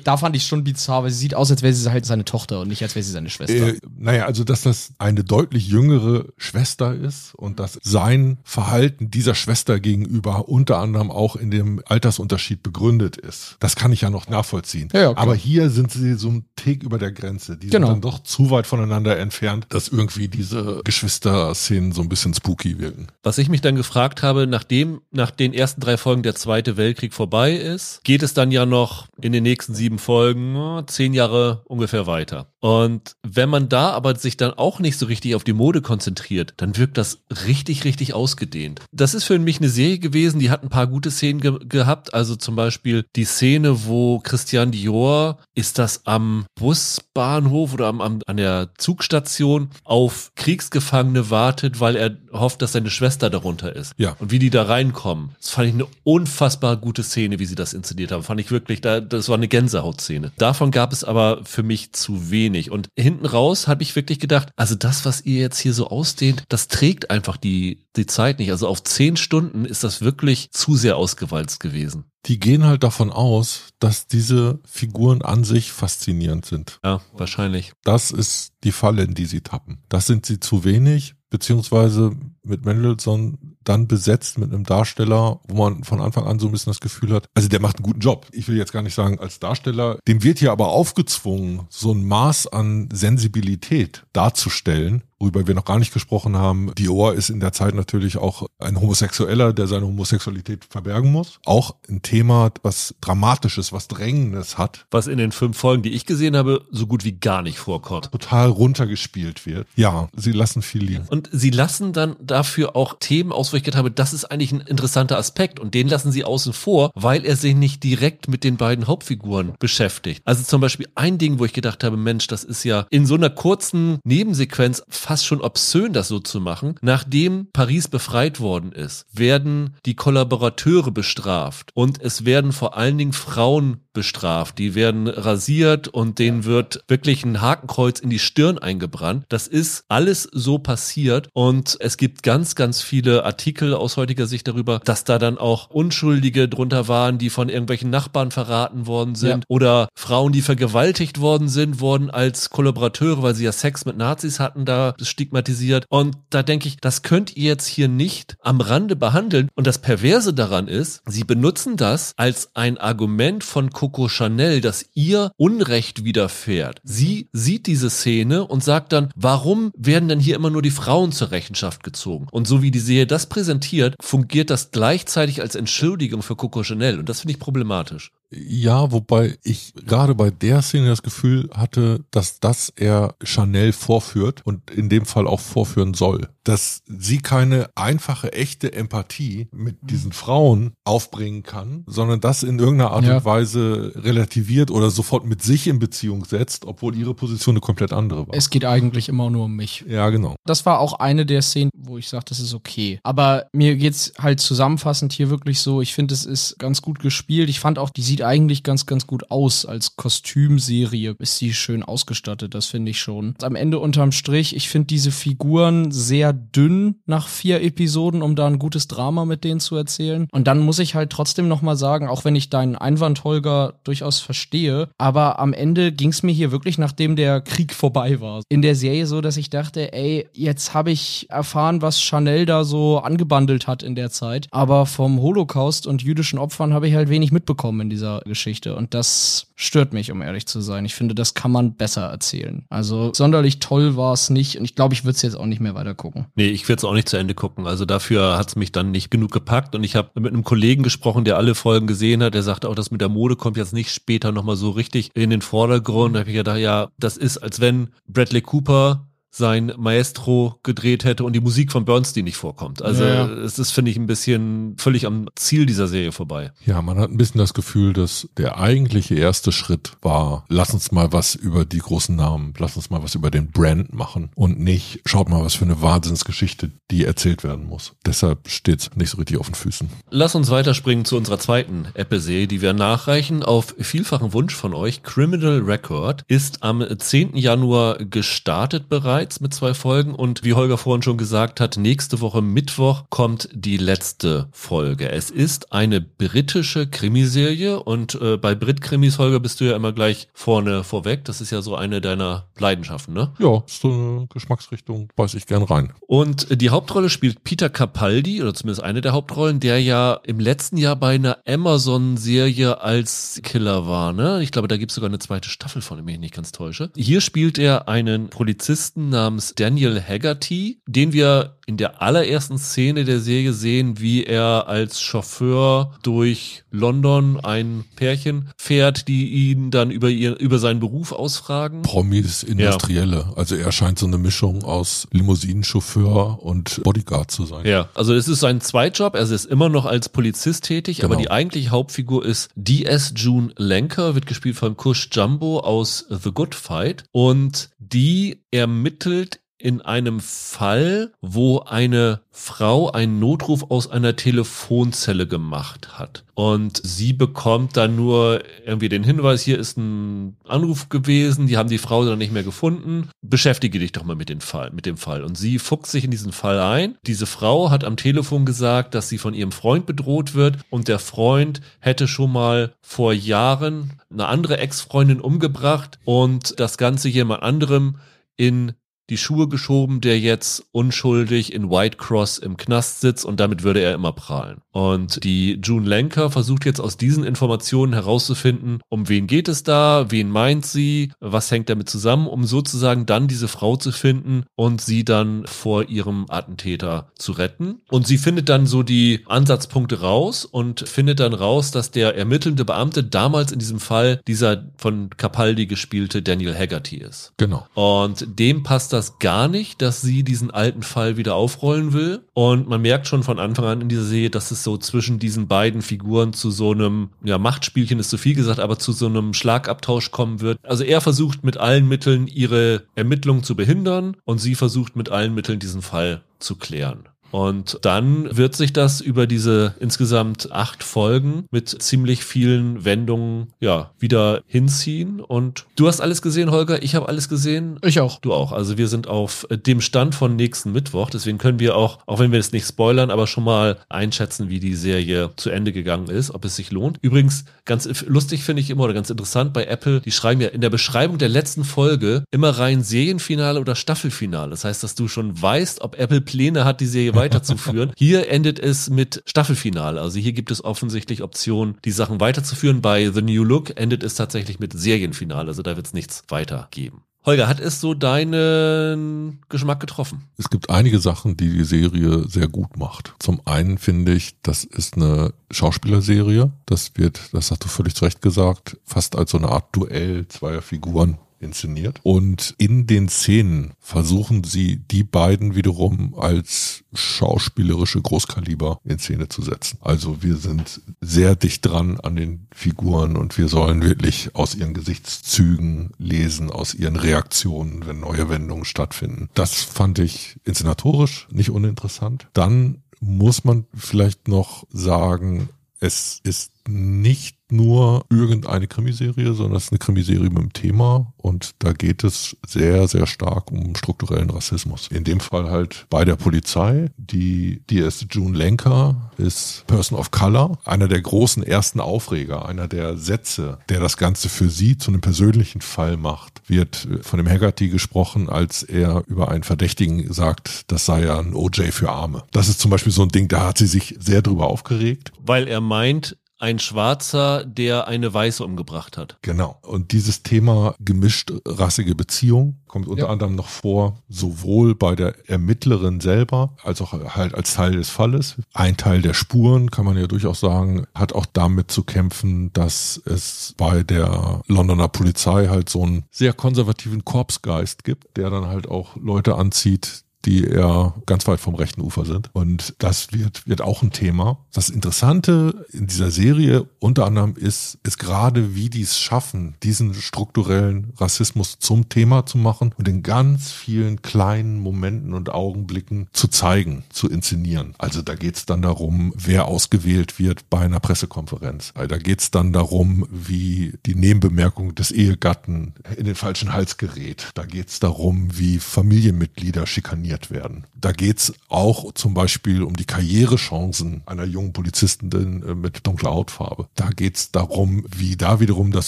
Da fand ich schon bizarr, weil sie sieht aus, als wäre sie halt seine Tochter und nicht als wäre sie seine Schwester. Äh, naja, also dass das eine deutlich jüngere Schwester ist und dass sein Verhalten dieser Schwester gegenüber unter anderem auch in dem Altersunterschied begründet ist. Das kann ich ja noch nachvollziehen. Ja, klar. Aber hier sind sie so ein Tick über der Grenze. Die Genau. sind dann doch zu weit voneinander entfernt, dass irgendwie diese Geschwister-Szenen so ein bisschen spooky wirken. Was ich mich dann gefragt habe, nachdem nach den ersten drei Folgen der Zweite Weltkrieg vorbei ist, geht es dann ja noch in den nächsten sieben Folgen äh, zehn Jahre ungefähr weiter. Und wenn man da aber sich dann auch nicht so richtig auf die Mode konzentriert, dann wirkt das richtig, richtig ausgedehnt. Das ist für mich eine Serie gewesen, die hat ein paar gute Szenen ge gehabt. Also zum Beispiel die Szene, wo Christian Dior, ist das am Busbahnhof oder am, am, an der Zugstation auf Kriegsgefangene wartet, weil er hofft, dass seine Schwester darunter ist. Ja. Und wie die da reinkommen. Das fand ich eine unfassbar gute Szene, wie sie das inszeniert haben. Fand ich wirklich, da, das war eine Gänsehautszene. Davon gab es aber für mich zu wenig. Und hinten raus habe ich wirklich gedacht, also das, was ihr jetzt hier so ausdehnt, das trägt einfach die, die Zeit nicht. Also auf zehn Stunden ist das wirklich zu sehr ausgewalzt gewesen. Die gehen halt davon aus, dass diese Figuren an sich faszinierend sind. Ja, wahrscheinlich. Das ist die Falle, in die sie tappen. Das sind sie zu wenig, beziehungsweise mit Mendelssohn dann besetzt mit einem Darsteller, wo man von Anfang an so ein bisschen das Gefühl hat, also der macht einen guten Job. Ich will jetzt gar nicht sagen als Darsteller, dem wird hier aber aufgezwungen, so ein Maß an Sensibilität darzustellen, worüber wir noch gar nicht gesprochen haben. Dior ist in der Zeit natürlich auch ein Homosexueller, der seine Homosexualität verbergen muss. Auch ein Thema, was Dramatisches, was Drängendes hat, Was in den fünf Folgen, die ich gesehen habe, so gut wie gar nicht vorkommt. total runtergespielt wird. Ja, sie lassen viel liegen. Und sie lassen dann dafür auch Themen aus, wo ich gedacht habe, das ist eigentlich ein interessanter Aspekt. Und den lassen sie außen vor, weil er sich nicht direkt mit den beiden Hauptfiguren beschäftigt. Also zum Beispiel ein Ding, wo ich gedacht habe, Mensch, das ist ja in so einer kurzen Nebensequenz fast schon obszön, das so zu machen. Nachdem Paris befreit worden ist, werden die Kollaborateure bestraft. Und es werden vor allen Dingen Frauen bestraft. Die werden rasiert und denen wird wirklich ein Hakenkreuz in die Stirn eingebrannt. Das ist alles so passiert und es gibt ganz, ganz viele Artikel aus heutiger Sicht darüber, dass da dann auch Unschuldige drunter waren, die von irgendwelchen Nachbarn verraten worden sind Ja. oder Frauen, die vergewaltigt worden sind, wurden als Kollaborateure, weil sie ja Sex mit Nazis hatten, da stigmatisiert. Und da denke ich, das könnt ihr jetzt hier nicht am Rande behandeln. Und das Perverse daran ist, sie benutzen das als ein Argument von Coco Chanel, dass ihr Unrecht widerfährt. Sie sieht diese Szene und sagt dann, warum werden denn hier immer nur die Frauen zur Rechenschaft gezogen? Und so wie die Serie das präsentiert, fungiert das gleichzeitig als Entschuldigung für Coco Chanel. Und das finde ich problematisch. Ja, wobei ich gerade bei der Szene das Gefühl hatte, dass das er Chanel vorführt und in dem Fall auch vorführen soll. Dass sie keine einfache, echte Empathie mit diesen Frauen aufbringen kann, sondern das in irgendeiner Art Ja. und Weise relativiert oder sofort mit sich in Beziehung setzt, obwohl ihre Position eine komplett andere war. Es geht eigentlich immer nur um mich. ja, genau. Das war auch eine der Szenen, wo ich sage, das ist okay. Aber mir geht's halt zusammenfassend hier wirklich so, ich finde, es ist ganz gut gespielt. Ich fand auch, die sieht eigentlich ganz, ganz gut aus. Als Kostümserie ist sie schön ausgestattet, das finde ich schon. Am Ende unterm Strich, ich finde diese Figuren sehr dünn nach vier Episoden, um da ein gutes Drama mit denen zu erzählen. Und dann muss ich halt trotzdem nochmal sagen, auch wenn ich deinen Einwand, Holger, durchaus verstehe, aber am Ende ging's mir hier wirklich, nachdem der Krieg vorbei war, in der Serie so, dass ich dachte, ey, jetzt habe ich erfahren, was Chanel da so angebandelt hat in der Zeit, aber vom Holocaust und jüdischen Opfern habe ich halt wenig mitbekommen in dieser dieser Geschichte. Und das stört mich, um ehrlich zu sein. Ich finde, das kann man besser erzählen. Also sonderlich toll war es nicht und ich glaube, ich würde es jetzt auch nicht mehr weiter gucken. Nee, ich werde es auch nicht zu Ende gucken. Also dafür hat es mich dann nicht genug gepackt und ich habe mit einem Kollegen gesprochen, der alle Folgen gesehen hat. Der sagte auch, das mit der Mode kommt jetzt nicht später nochmal so richtig in den Vordergrund. Da habe ich gedacht, ja, das ist, als wenn Bradley Cooper sein Maestro gedreht hätte und die Musik von Bernstein nicht vorkommt. Also ja. es ist, finde ich, ein bisschen völlig am Ziel dieser Serie vorbei. Ja, man hat ein bisschen das Gefühl, dass der eigentliche erste Schritt war, lass uns mal was über die großen Namen, lass uns mal was über den Brand machen und nicht, schaut mal, was für eine Wahnsinnsgeschichte, die erzählt werden muss. Deshalb steht nicht so richtig auf den Füßen. Lass uns weiterspringen zu unserer zweiten Apple-Serie, die wir nachreichen. Auf vielfachen Wunsch von euch, Criminal Record ist am 10. Januar gestartet bereits bereits mit zwei Folgen und wie Holger vorhin schon gesagt hat, nächste Woche Mittwoch kommt die letzte Folge. Es ist eine britische Krimiserie und äh, bei Brit-Krimis, Holger, bist du ja immer gleich vorne vorweg. Das ist ja so eine deiner Leidenschaften, ne? Ja, so eine Geschmacksrichtung weiß ich gern rein. Und die Hauptrolle spielt Peter Capaldi, oder zumindest eine der Hauptrollen, der ja im letzten Jahr bei einer Amazon-Serie als Killer war, ne? Ich glaube, da gibt es sogar eine zweite Staffel von, wenn ich mich nicht ganz täusche. Hier spielt er einen Polizisten namens Daniel Haggerty, den wir in der allerersten Szene der Serie sehen, wie er als Chauffeur durch London ein Pärchen fährt, die ihn dann über ihr, über seinen Beruf ausfragen. Promis, Industrielle. Ja. Also er scheint so eine Mischung aus Limousinenchauffeur und Bodyguard zu sein. Ja, also es ist sein Zweitjob. Er ist immer noch als Polizist tätig, genau. aber die eigentliche Hauptfigur ist D.S. June Lenker, wird gespielt von Kush Jumbo aus The Good Fight und die ermittelt in einem Fall, wo eine Frau einen Notruf aus einer Telefonzelle gemacht hat. Und sie bekommt dann nur irgendwie den Hinweis, hier ist ein Anruf gewesen, die haben die Frau dann nicht mehr gefunden. Beschäftige dich doch mal mit dem Fall, mit dem Fall. Und sie fuchst sich in diesen Fall ein. Diese Frau hat am Telefon gesagt, dass sie von ihrem Freund bedroht wird und der Freund hätte schon mal vor Jahren eine andere Ex-Freundin umgebracht und das Ganze jemand anderem in die Schuhe geschoben, der jetzt unschuldig in White Cross im Knast sitzt und damit würde er immer prahlen. Und die June Lenker versucht jetzt aus diesen Informationen herauszufinden, um wen geht es da, wen meint sie, was hängt damit zusammen, um sozusagen dann diese Frau zu finden und sie dann vor ihrem Attentäter zu retten. Und sie findet dann so die Ansatzpunkte raus und findet dann raus, dass der ermittelnde Beamte damals in diesem Fall dieser von Capaldi gespielte Daniel Haggerty ist. Genau. Und dem passt das gar nicht, dass sie diesen alten Fall wieder aufrollen will. Und man merkt schon von Anfang an in dieser Serie, dass es so zwischen diesen beiden Figuren zu so einem, ja, Machtspielchen ist zu viel gesagt, aber zu so einem Schlagabtausch kommen wird. Also er versucht mit allen Mitteln ihre Ermittlungen zu behindern und sie versucht mit allen Mitteln diesen Fall zu klären. Und dann wird sich das über diese insgesamt acht Folgen mit ziemlich vielen Wendungen ja wieder hinziehen. Und du hast alles gesehen, Holger. Ich habe alles gesehen. Ich auch. Du auch. Also wir sind auf dem Stand von nächsten Mittwoch. Deswegen können wir auch, auch wenn wir es nicht spoilern, aber schon mal einschätzen, wie die Serie zu Ende gegangen ist, ob es sich lohnt. Übrigens, ganz lustig finde ich immer oder ganz interessant bei Apple, die schreiben ja in der Beschreibung der letzten Folge immer rein Serienfinale oder Staffelfinale. Das heißt, dass du schon weißt, ob Apple Pläne hat, die Serie weiterzuführen. [laughs] Hier endet es mit Staffelfinale. Also hier gibt es offensichtlich Optionen, die Sachen weiterzuführen. Bei The New Look endet es tatsächlich mit Serienfinale. Also da wird es nichts weitergeben. Holger, hat es so deinen Geschmack getroffen? Es gibt einige Sachen, die die Serie sehr gut macht. Zum einen finde ich, das ist eine Schauspielerserie. Das wird, das hast du völlig zu Recht gesagt, fast als so eine Art Duell zweier Figuren inszeniert. Und in den Szenen versuchen sie die beiden wiederum als schauspielerische Großkaliber in Szene zu setzen. Also wir sind sehr dicht dran an den Figuren und wir sollen wirklich aus ihren Gesichtszügen lesen, aus ihren Reaktionen, wenn neue Wendungen stattfinden. Das fand ich inszenatorisch nicht uninteressant. Dann muss man vielleicht noch sagen, es ist nicht nur irgendeine Krimiserie, sondern es ist eine Krimiserie mit dem Thema und da geht es sehr, sehr stark um strukturellen Rassismus. In dem Fall halt bei der Polizei. Die DS June Lenker ist Person of Color, einer der großen ersten Aufreger, einer der Sätze, der das Ganze für sie zu einem persönlichen Fall macht, wird von dem Haggerty gesprochen, als er über einen Verdächtigen sagt, das sei ja ein OJ für Arme. Das ist zum Beispiel so ein Ding, da hat sie sich sehr drüber aufgeregt. Weil er meint, ein Schwarzer, der eine Weiße umgebracht hat. Genau. Und dieses Thema gemischt rassige Beziehung kommt unter Ja. anderem noch vor, sowohl bei der Ermittlerin selber als auch halt als Teil des Falles. Ein Teil der Spuren, kann man ja durchaus sagen, hat auch damit zu kämpfen, dass es bei der Londoner Polizei halt so einen sehr konservativen Korpsgeist gibt, der dann halt auch Leute anzieht, die eher ganz weit vom rechten Ufer sind. Und das wird, wird auch ein Thema. Das Interessante in dieser Serie unter anderem ist, ist gerade, wie die es schaffen, diesen strukturellen Rassismus zum Thema zu machen und in ganz vielen kleinen Momenten und Augenblicken zu zeigen, zu inszenieren. Also da geht es dann darum, wer ausgewählt wird bei einer Pressekonferenz. Da geht es dann darum, wie die Nebenbemerkung des Ehegatten in den falschen Hals gerät. Da geht es darum, wie Familienmitglieder schikaniert werden. Da geht es auch zum Beispiel um die Karrierechancen einer jungen Polizistin äh, mit dunkler Hautfarbe. Da geht es darum, wie da wiederum das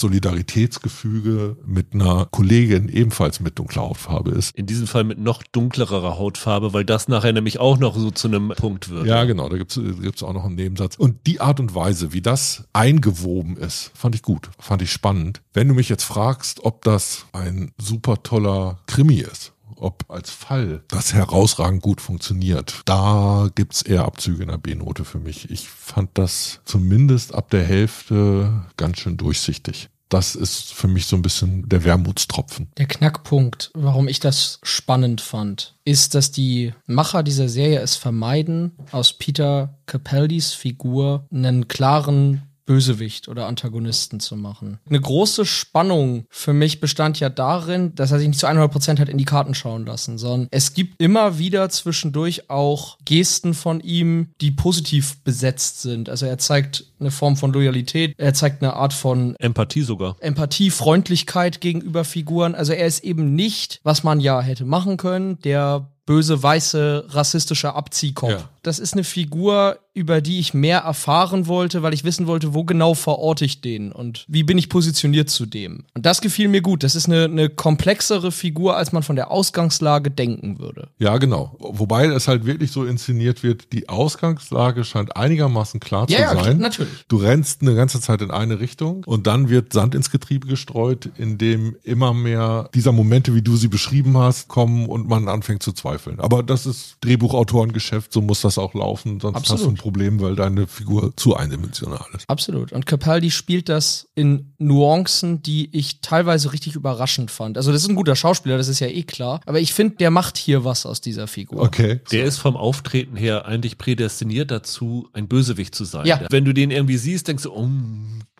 Solidaritätsgefüge mit einer Kollegin ebenfalls mit dunkler Hautfarbe ist. In diesem Fall mit noch dunklerer Hautfarbe, weil das nachher nämlich auch noch so zu einem Punkt wird. Ja, genau, da gibt's gibt's auch noch einen Nebensatz. Und die Art und Weise, wie das eingewoben ist, fand ich gut, fand ich spannend. Wenn du mich jetzt fragst, ob das ein super toller Krimi ist, ob als Fall das herausragend gut funktioniert, da gibt's eher Abzüge in der B-Note für mich. Ich fand das zumindest ab der Hälfte ganz schön durchsichtig. Das ist für mich so ein bisschen der Wermutstropfen. Der Knackpunkt, warum ich das spannend fand, ist, dass die Macher dieser Serie es vermeiden, aus Peter Capaldis Figur einen klaren Bösewicht oder Antagonisten zu machen. Eine große Spannung für mich bestand ja darin, dass er sich nicht zu 100% hat in die Karten schauen lassen, sondern es gibt immer wieder zwischendurch auch Gesten von ihm, die positiv besetzt sind. Also er zeigt eine Form von Loyalität, er zeigt eine Art von Empathie sogar. Empathie, Freundlichkeit gegenüber Figuren. Also er ist eben nicht, was man ja hätte machen können, der böse, weiße, rassistische Abziehkopf. Ja. Das ist eine Figur, über die ich mehr erfahren wollte, weil ich wissen wollte, wo genau verorte ich den und wie bin ich positioniert zu dem. Und das gefiel mir gut. Das ist eine, eine komplexere Figur, als man von der Ausgangslage denken würde. Ja, genau. Wobei es halt wirklich so inszeniert wird, die Ausgangslage scheint einigermaßen klar Ja, ja, zu sein. natürlich. Du rennst eine ganze Zeit in eine Richtung und dann wird Sand ins Getriebe gestreut, in dem immer mehr dieser Momente, wie du sie beschrieben hast, kommen und man anfängt zu zweifeln. Aber das ist Drehbuchautorengeschäft, so muss das auch laufen, sonst hast du Absolut. ein Problem, weil deine Figur zu eindimensional ist. Absolut. Und Capaldi spielt das in Nuancen, die ich teilweise richtig überraschend fand. Also das ist ein guter Schauspieler, das ist ja eh klar. Aber ich finde, der macht hier was aus dieser Figur. Okay. Der ist vom Auftreten her eigentlich prädestiniert dazu, ein Bösewicht zu sein. Ja. Wenn du den irgendwie siehst, denkst du, oh,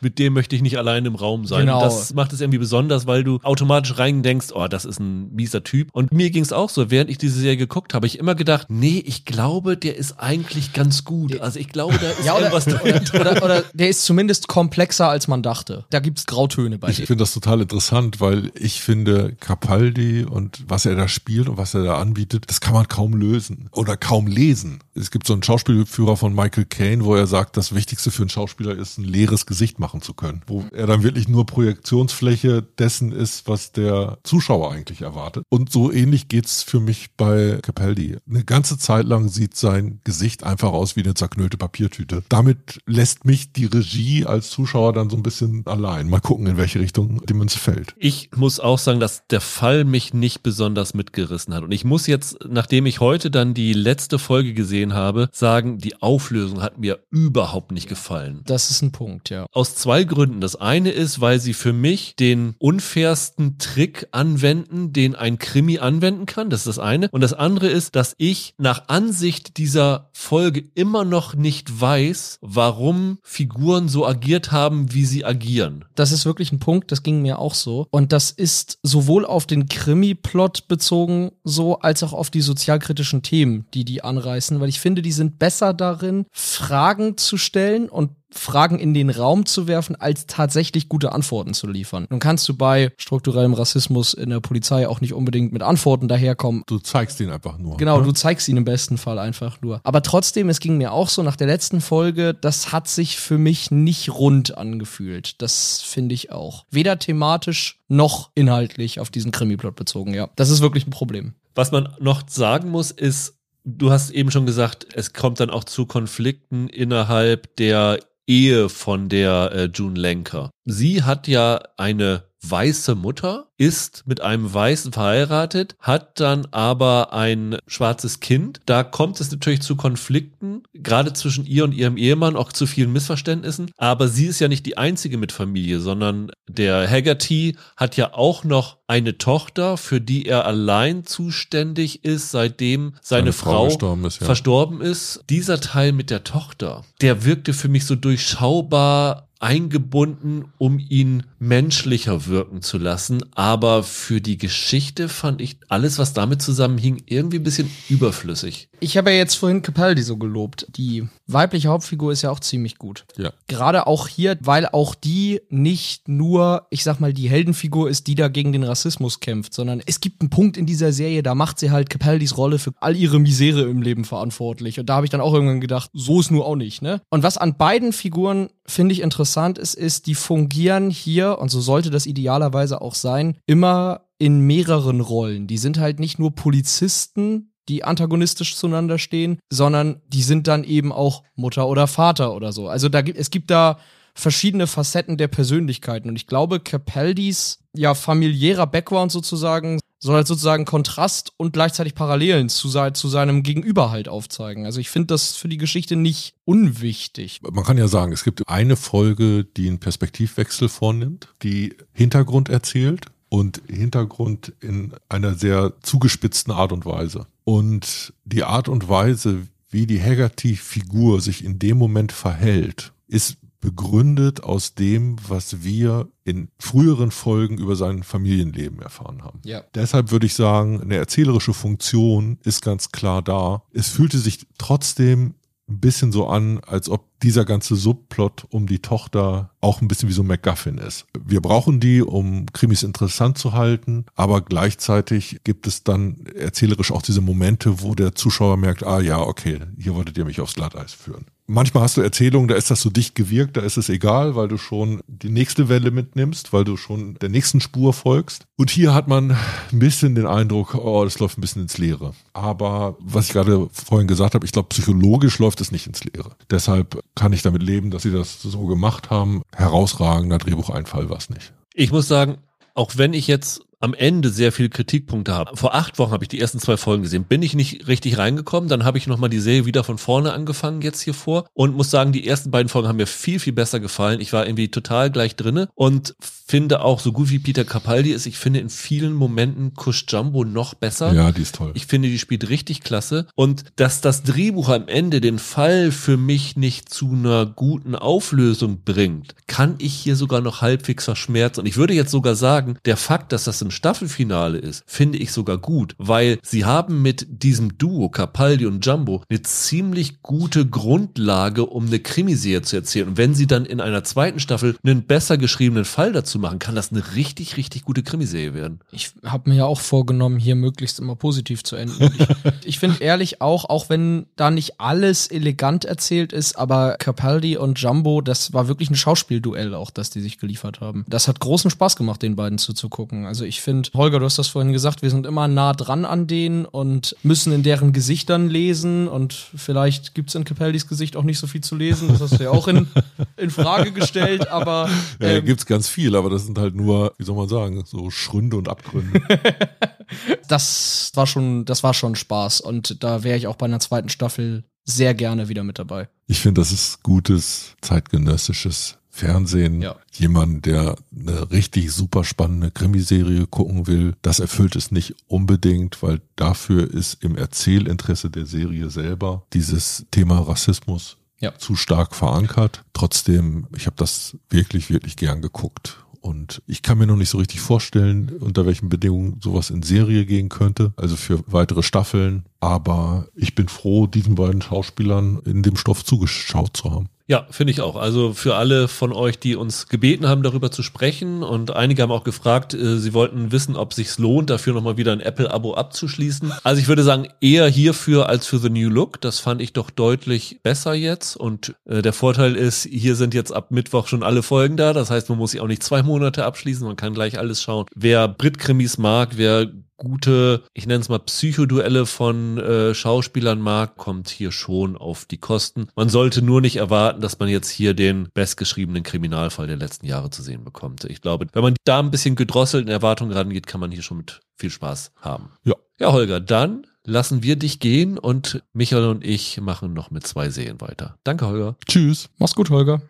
mit dem möchte ich nicht allein im Raum sein. Genau. Und das macht es irgendwie besonders, weil du automatisch rein denkst, oh, das ist ein mieser Typ. Und mir ging es auch so, während ich diese Serie geguckt habe, ich immer gedacht, nee, ich glaube, der ist eigentlich ganz gut. Also ich glaube, da ist Ja, oder, irgendwas oder, oder, oder der ist zumindest komplexer, als man dachte. Da gibt's Grautöne bei Ich finde das total interessant, weil ich finde, Capaldi und was er da spielt und was er da anbietet, das kann man kaum lösen oder kaum lesen. Es gibt so einen Schauspielführer von Michael Caine, wo er sagt, das Wichtigste für einen Schauspieler ist, ein leeres Gesicht machen zu können. Wo er dann wirklich nur Projektionsfläche dessen ist, was der Zuschauer eigentlich erwartet. Und so ähnlich geht's für mich bei Capaldi. Eine ganze Zeit lang sieht sein Gesicht einfach aus wie eine zerknüllte Papiertüte. Damit lässt mich die Regie als Zuschauer dann so ein bisschen allein. Mal gucken, in welche Richtung die Münze fällt. Ich muss auch sagen, dass der Fall mich nicht besonders mitgerissen hat. Und ich muss jetzt, nachdem ich heute dann die letzte Folge gesehen habe, sagen, die Auflösung hat mir überhaupt nicht gefallen. Das ist ein Punkt, ja. Aus zwei Gründen. Das eine ist, weil sie für mich den unfairsten Trick anwenden, den ein Krimi anwenden kann. Das ist das eine. Und das andere ist, dass ich nach Ansicht dieser Folge immer noch nicht weiß, warum Figuren so agiert haben, wie sie agieren. Das ist wirklich ein Punkt, das ging mir auch so. Und das ist sowohl auf den Krimi-Plot bezogen so, als auch auf die sozialkritischen Themen, die die anreißen, weil ich finde, die sind besser darin, Fragen zu stellen und Fragen in den Raum zu werfen, als tatsächlich gute Antworten zu liefern. Nun kannst du bei strukturellem Rassismus in der Polizei auch nicht unbedingt mit Antworten daherkommen. Du zeigst ihn einfach nur. Genau, ne? du zeigst ihn im besten Fall einfach nur. Aber trotzdem, es ging mir auch so nach der letzten Folge, das hat sich für mich nicht rund angefühlt. Das finde ich auch. Weder thematisch noch inhaltlich auf diesen Krimi-Plot bezogen, ja. Das ist wirklich ein Problem. Was man noch sagen muss, ist, du hast eben schon gesagt, es kommt dann auch zu Konflikten innerhalb der Ehe von der äh, June Lenker. Sie hat ja eine weiße Mutter, ist mit einem Weißen verheiratet, hat dann aber ein schwarzes Kind. Da kommt es natürlich zu Konflikten, gerade zwischen ihr und ihrem Ehemann, auch zu vielen Missverständnissen. Aber sie ist ja nicht die einzige mit Familie, sondern der Haggerty hat ja auch noch eine Tochter, für die er allein zuständig ist, seitdem seine, seine Frau, Frau verstorben, ist, ja. verstorben ist. Dieser Teil mit der Tochter, der wirkte für mich so durchschaubar eingebunden, um ihn menschlicher wirken zu lassen. Aber für die Geschichte fand ich alles, was damit zusammenhing, irgendwie ein bisschen überflüssig. Ich habe ja jetzt vorhin Capaldi so gelobt. Die weibliche Hauptfigur ist ja auch ziemlich gut. Ja. Gerade auch hier, weil auch die nicht nur, ich sag mal, die Heldenfigur ist, die da gegen den Rassismus kämpft, sondern es gibt einen Punkt in dieser Serie, da macht sie halt Capaldis Rolle für all ihre Misere im Leben verantwortlich. Und da habe ich dann auch irgendwann gedacht, so ist nur auch nicht, ne? Und was an beiden Figuren finde ich interessant ist, ist, die fungieren hier, und so sollte das idealerweise auch sein, immer in mehreren Rollen. Die sind halt nicht nur Polizisten, die antagonistisch zueinander stehen, sondern die sind dann eben auch Mutter oder Vater oder so. Also da gibt es gibt da verschiedene Facetten der Persönlichkeiten und ich glaube Capaldis ja familiärer Background sozusagen soll halt sozusagen Kontrast und gleichzeitig Parallelen zu, zu seinem Gegenüber halt aufzeigen. Also ich finde das für die Geschichte nicht unwichtig. Man kann ja sagen, es gibt eine Folge, die einen Perspektivwechsel vornimmt, die Hintergrund erzählt und Hintergrund in einer sehr zugespitzten Art und Weise. Und die Art und Weise, wie die Haggerty-Figur sich in dem Moment verhält, ist begründet aus dem, was wir in früheren Folgen über sein Familienleben erfahren haben. Ja. Deshalb würde ich sagen, eine erzählerische Funktion ist ganz klar da. Es fühlte sich trotzdem ein bisschen so an, als ob dieser ganze Subplot um die Tochter auch ein bisschen wie so ein MacGuffin ist. Wir brauchen die, um Krimis interessant zu halten, aber gleichzeitig gibt es dann erzählerisch auch diese Momente, wo der Zuschauer merkt, ah ja, okay, hier wolltet ihr mich aufs Glatteis führen. Manchmal hast du Erzählungen, da ist das so dicht gewirkt, da ist es egal, weil du schon die nächste Welle mitnimmst, weil du schon der nächsten Spur folgst. Und hier hat man ein bisschen den Eindruck, oh, das läuft ein bisschen ins Leere. Aber was ich gerade vorhin gesagt habe, ich glaube, psychologisch läuft es nicht ins Leere. Deshalb kann ich damit leben, dass sie das so gemacht haben. Herausragender Drehbucheinfall war es nicht. Ich muss sagen, auch wenn ich jetzt am Ende sehr viele Kritikpunkte habe. Vor acht Wochen habe ich die ersten zwei Folgen gesehen. Bin ich nicht richtig reingekommen. Dann habe ich nochmal die Serie wieder von vorne angefangen jetzt hier vor und muss sagen, die ersten beiden Folgen haben mir viel, viel besser gefallen. Ich war irgendwie total gleich drinne und finde auch, so gut wie Peter Capaldi ist, ich finde in vielen Momenten Kush Jumbo noch besser. Ja, die ist toll. Ich finde, die spielt richtig klasse. Und dass das Drehbuch am Ende den Fall für mich nicht zu einer guten Auflösung bringt, kann ich hier sogar noch halbwegs verschmerzen. Und ich würde jetzt sogar sagen, der Fakt, dass das im Staffelfinale ist, finde ich sogar gut, weil sie haben mit diesem Duo Capaldi und Jumbo eine ziemlich gute Grundlage, um eine Krimiserie zu erzählen. Und wenn sie dann in einer zweiten Staffel einen besser geschriebenen Fall dazu machen, kann das eine richtig, richtig gute Krimiserie werden. Ich habe mir ja auch vorgenommen, hier möglichst immer positiv zu enden. ich, [laughs] ich finde ehrlich auch, auch wenn da nicht alles elegant erzählt ist, aber Capaldi und Jumbo, das war wirklich ein Schauspielduell auch, das die sich geliefert haben. Das hat großen Spaß gemacht, den beiden zuzugucken. Also ich finde, Holger, du hast das vorhin gesagt, wir sind immer nah dran an denen und müssen in deren Gesichtern lesen und vielleicht gibt es in Capaldis Gesicht auch nicht so viel zu lesen. Das hast du ja auch in, in Frage gestellt, aber. [laughs] Ähm, ja, gibt es ganz viel, aber das sind halt nur, wie soll man sagen, so Schründe und Abgründe. [laughs] das war schon, das war schon Spaß und da wäre ich auch bei einer zweiten Staffel sehr gerne wieder mit dabei. Ich finde, das ist gutes zeitgenössisches Fernsehen, ja. jemand, der eine richtig super spannende Krimiserie gucken will, das erfüllt es nicht unbedingt, weil dafür ist im Erzählinteresse der Serie selber dieses Thema Rassismus ja. zu stark verankert. Trotzdem, ich habe das wirklich, wirklich gern geguckt. Und ich kann mir noch nicht so richtig vorstellen, unter welchen Bedingungen sowas in Serie gehen könnte, also für weitere Staffeln. Aber ich bin froh, diesen beiden Schauspielern in dem Stoff zugeschaut zu haben. Ja, finde ich auch. Also für alle von euch, die uns gebeten haben, darüber zu sprechen und einige haben auch gefragt, äh, sie wollten wissen, ob sich's lohnt, dafür nochmal wieder ein Apple-Abo abzuschließen. Also ich würde sagen, eher hierfür als für The New Look. Das fand ich doch deutlich besser jetzt und äh, der Vorteil ist, hier sind jetzt ab Mittwoch schon alle Folgen da. Das heißt, man muss sie auch nicht zwei Monate abschließen, man kann gleich alles schauen. Wer Brit-Krimis mag, wer gute, ich nenne es mal Psychoduelle von äh, Schauspielern mag, kommt hier schon auf die Kosten. Man sollte nur nicht erwarten, dass man jetzt hier den bestgeschriebenen Kriminalfall der letzten Jahre zu sehen bekommt. Ich glaube, wenn man da ein bisschen gedrosselt in Erwartungen rangeht, kann man hier schon mit viel Spaß haben. Ja. Ja, Holger, dann lassen wir dich gehen und Michael und ich machen noch mit zwei Serien weiter. Danke, Holger. Tschüss. Mach's gut, Holger.